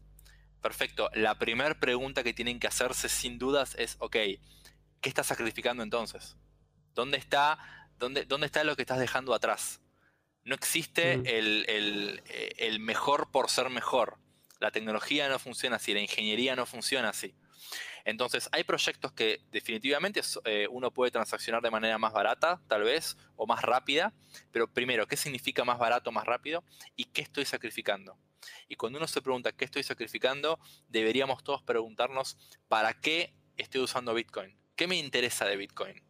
perfecto. La primera pregunta que tienen que hacerse sin dudas es, ok, ¿qué estás sacrificando entonces? ¿Dónde está, dónde, dónde está lo que estás dejando atrás? No existe el, el mejor por ser mejor. La tecnología no funciona así, la ingeniería no funciona así. Entonces, hay proyectos que definitivamente eh, uno puede transaccionar de manera más barata, tal vez, o más rápida, pero primero, ¿qué significa más barato, más rápido? ¿Y qué estoy sacrificando? Y cuando uno se pregunta qué estoy sacrificando, deberíamos todos preguntarnos, ¿para qué estoy usando Bitcoin? ¿Qué me interesa de Bitcoin?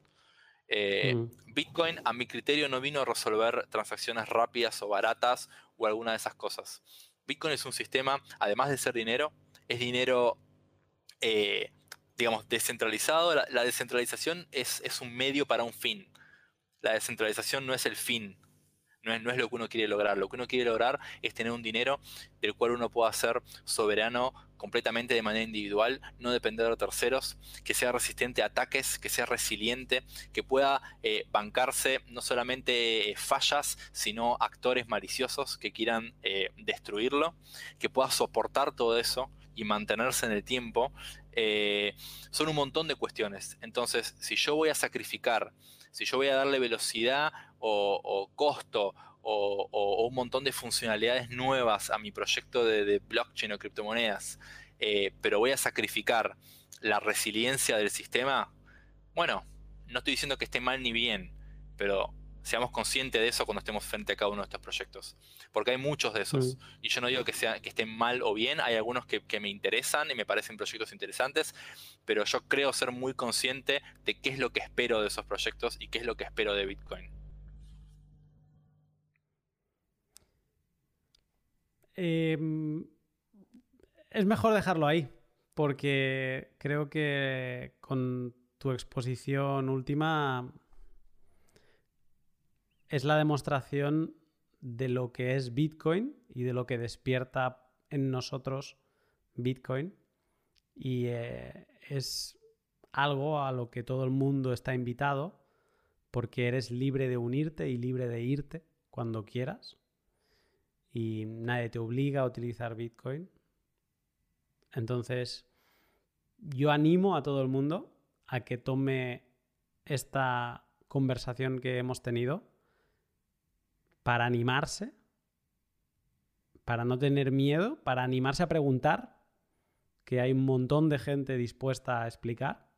Eh, mm. Bitcoin, a mi criterio, no vino a resolver transacciones rápidas o baratas o alguna de esas cosas. Bitcoin es un sistema, además de ser dinero, es dinero eh, digamos, descentralizado, la, descentralización es, un medio para un fin. La descentralización no es el fin. No es, no es lo que uno quiere lograr. Lo que uno quiere lograr es tener un dinero del cual uno pueda ser soberano completamente de manera individual, no depender de terceros, que sea resistente a ataques, que sea resiliente, que pueda eh, bancarse no solamente eh, fallas, sino actores maliciosos que quieran destruirlo, que pueda soportar todo eso y mantenerse en el tiempo. son un montón de cuestiones. Entonces, si yo voy a sacrificar, si yo voy a darle velocidad o, costo o, un montón de funcionalidades nuevas a mi proyecto de, blockchain o criptomonedas, eh, pero voy a sacrificar la resiliencia del sistema, bueno, no estoy diciendo que esté mal ni bien, pero seamos conscientes de eso cuando estemos frente a cada uno de estos proyectos. Porque hay muchos de esos. Mm. Y yo no digo que, sea, que estén mal o bien, hay algunos que, que, me interesan y me parecen proyectos interesantes, pero yo creo ser muy consciente de qué es lo que espero de esos proyectos y qué es lo que espero de Bitcoin. Em, es mejor dejarlo ahí, porque creo que con tu exposición última es la demostración de lo que es Bitcoin y de lo que despierta en nosotros Bitcoin. Y eh, es algo a lo que todo el mundo está invitado porque eres libre de unirte y libre de irte cuando quieras y nadie te obliga a utilizar Bitcoin. Entonces, yo animo a todo el mundo a que tome esta conversación que hemos tenido para animarse, para no tener miedo, para animarse a preguntar, que hay un montón de gente dispuesta a explicar,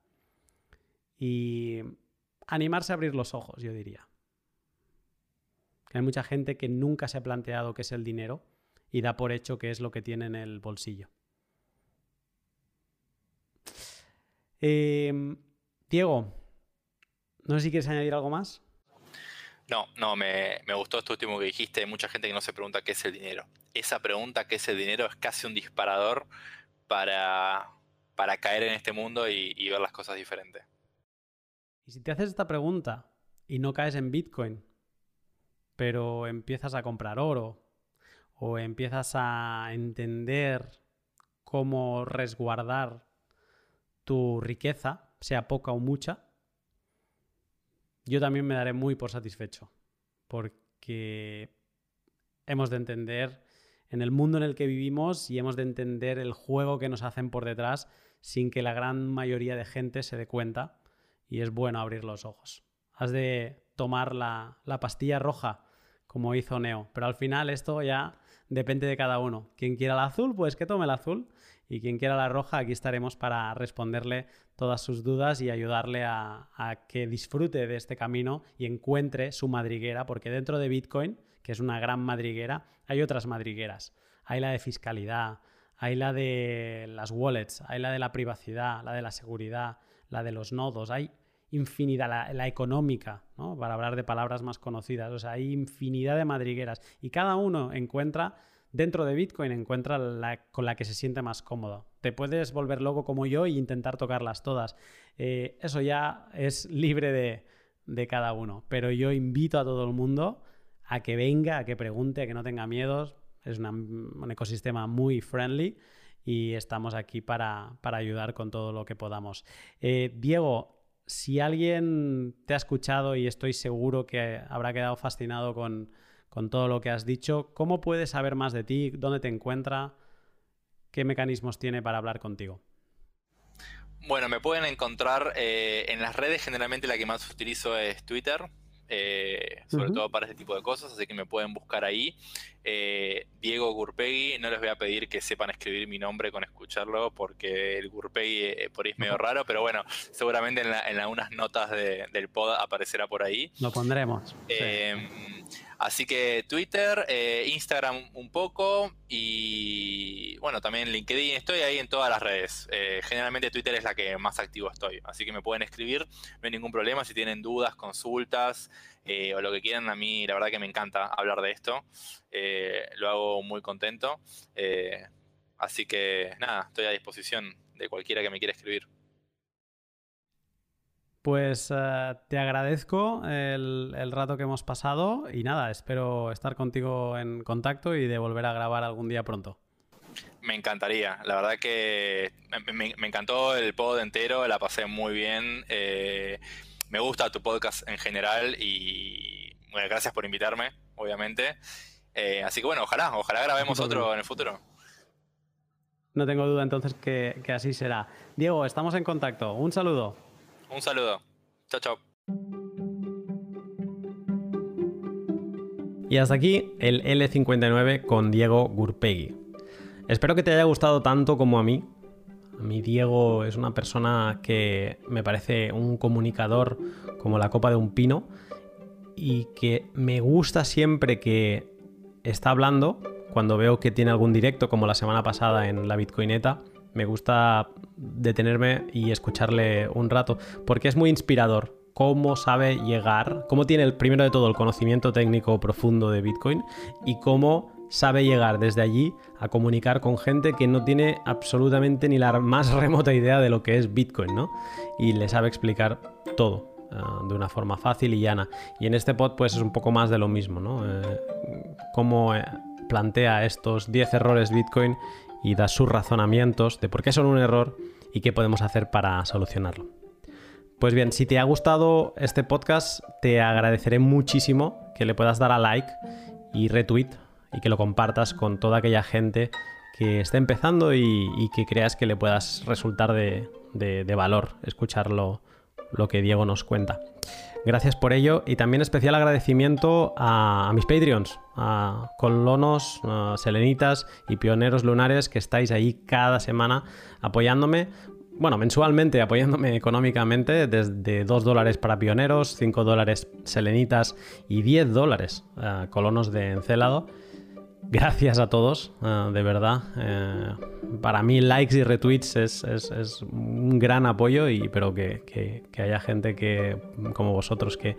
y animarse a abrir los ojos, yo diría. Hay mucha gente que nunca se ha planteado qué es el dinero y da por hecho que es lo que tiene en el bolsillo. Em, Diego, no sé si quieres añadir algo más. No, no, me, gustó esto último que dijiste. Hay mucha gente que no se pregunta qué es el dinero. Esa pregunta, qué es el dinero, es casi un disparador para, para caer en este mundo y, y ver las cosas diferentes. Y si te haces esta pregunta y no caes en Bitcoin, pero empiezas a comprar oro o empiezas a entender cómo resguardar tu riqueza, sea poca o mucha, yo también me daré muy por satisfecho, porque hemos de entender en el mundo en el que vivimos y hemos de entender el juego que nos hacen por detrás sin que la gran mayoría de gente se dé cuenta y es bueno abrir los ojos. Has de tomar la, la pastilla roja como hizo Neo. Pero al final esto ya depende de cada uno. Quien quiera la azul, pues que tome la azul. Y quien quiera la roja, aquí estaremos para responderle todas sus dudas y ayudarle a, que disfrute de este camino y encuentre su madriguera, porque dentro de Bitcoin, que es una gran madriguera, hay otras madrigueras. Hay la de fiscalidad, hay la de las wallets, hay la de la privacidad, la de la seguridad, la de los nodos, hay infinidad, la, económica, para hablar de palabras más conocidas. O sea, hay infinidad de madrigueras y cada uno encuentra, dentro de Bitcoin, encuentra la con la que se siente más cómodo. Te puedes volver loco como yo e intentar tocarlas todas. Eh, eso ya es libre de, de cada uno. Pero yo invito a todo el mundo a que venga, a que pregunte, a que no tenga miedos. Es un ecosistema muy friendly y estamos aquí para, para, ayudar con todo lo que podamos. Eh, Diego, si alguien te ha escuchado y estoy seguro que habrá quedado fascinado con, todo lo que has dicho, ¿cómo puede saber más de ti? ¿Dónde te encuentra? ¿Qué mecanismos tiene para hablar contigo? Bueno, me pueden encontrar eh, en las redes, generalmente la que más utilizo es Twitter, eh, sobre todo para este tipo de cosas, así que me pueden buscar ahí. Eh, Diego Gurpegui, no les voy a pedir que sepan escribir mi nombre con escucharlo, porque el Gurpegui eh, por ahí es medio raro, pero bueno, seguramente en, algunas notas del pod aparecerá por ahí. Lo pondremos. Así que Twitter, Instagram un poco y bueno, también LinkedIn, estoy ahí en todas las redes. generalmente Twitter es la que más activo estoy, así que me pueden escribir, no hay ningún problema si tienen dudas, consultas, eh, o lo que quieran, a mí la verdad que me encanta hablar de esto. Eh, lo hago muy contento. Eh, así que nada, estoy a disposición de cualquiera que me quiera escribir. Pues eh, te agradezco el, rato que hemos pasado y nada, espero estar contigo en contacto y de volver a grabar algún día pronto. Me encantaría, la verdad que me, encantó el pod entero, la pasé muy bien. Eh, me gusta tu podcast en general y bueno, gracias por invitarme, obviamente. Eh, así que bueno, ojalá, ojalá grabemos otro en el futuro. No tengo duda entonces que, que así será. Diego, estamos en contacto. Un saludo. Un saludo. Chao, chao. Y hasta aquí el L59 con Diego Gurpegui. Espero que te haya gustado tanto como a mí. A mí Diego es una persona que me parece un comunicador como la copa de un pino y que me gusta siempre que está hablando cuando veo que tiene algún directo como la semana pasada en la Bitcoineta. Me gusta detenerme y escucharle un rato porque es muy inspirador cómo sabe llegar, cómo tiene el primero de todo el conocimiento técnico profundo de Bitcoin y cómo sabe llegar desde allí a comunicar con gente que no tiene absolutamente ni la más remota idea de lo que es Bitcoin, ¿no? Y le sabe explicar todo ah, de una forma fácil y llana. Y en este pod pues es un poco más de lo mismo, ¿no? Eh, cómo eh, plantea estos 10 errores Bitcoin y da sus razonamientos de por qué son un error y qué podemos hacer para solucionarlo. Pues bien, si te ha gustado este podcast, te agradeceré muchísimo que le puedas dar a like y retweet y que lo compartas con toda aquella gente que esté empezando y, que creas que le puedas resultar de, valor escucharlo lo que Diego nos cuenta. Gracias por ello y también especial agradecimiento a, mis Patreons, a colonos, selenitas y pioneros lunares que estáis ahí cada semana apoyándome. Bueno, mensualmente apoyándome económicamente desde 2 dólares para pioneros, 5 dólares selenitas y 10 dólares colonos de encelado. Gracias a todos, eh, de verdad. Eh, para mí likes y retweets es, un gran apoyo, y, pero que, haya gente que, como vosotros que,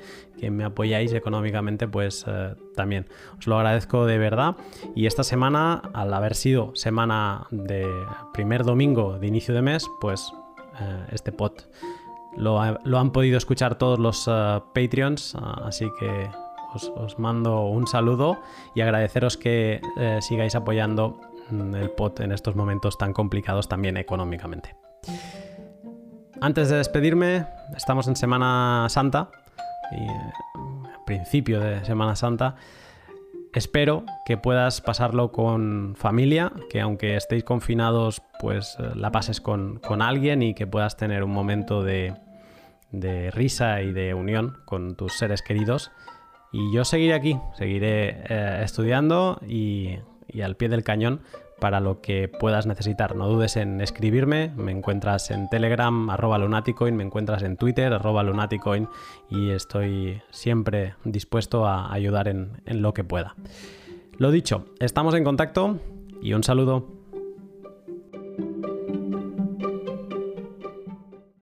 me apoyáis económicamente, pues eh, también os lo agradezco de verdad. Y esta semana, al haber sido semana de primer domingo de inicio de mes, pues este pot lo, lo, han podido escuchar todos los Patreons, así que os, mando un saludo y agradeceros que eh, sigáis apoyando mm, el POT en estos momentos tan complicados también económicamente. Antes de despedirme, estamos en Semana Santa eh, principio de Semana Santa. Espero que puedas pasarlo con familia, que aunque estéis confinados, pues eh, la pases con, alguien y que puedas tener un momento de, de risa y de unión con tus seres queridos y yo seguiré aquí, seguiré eh, estudiando y, al pie del cañón para lo que puedas necesitar. No dudes en escribirme, me encuentras en Telegram, arroba lunaticoin, me encuentras en Twitter, arroba lunaticoin y estoy siempre dispuesto a ayudar en lo que pueda. Lo dicho, estamos en contacto y un saludo.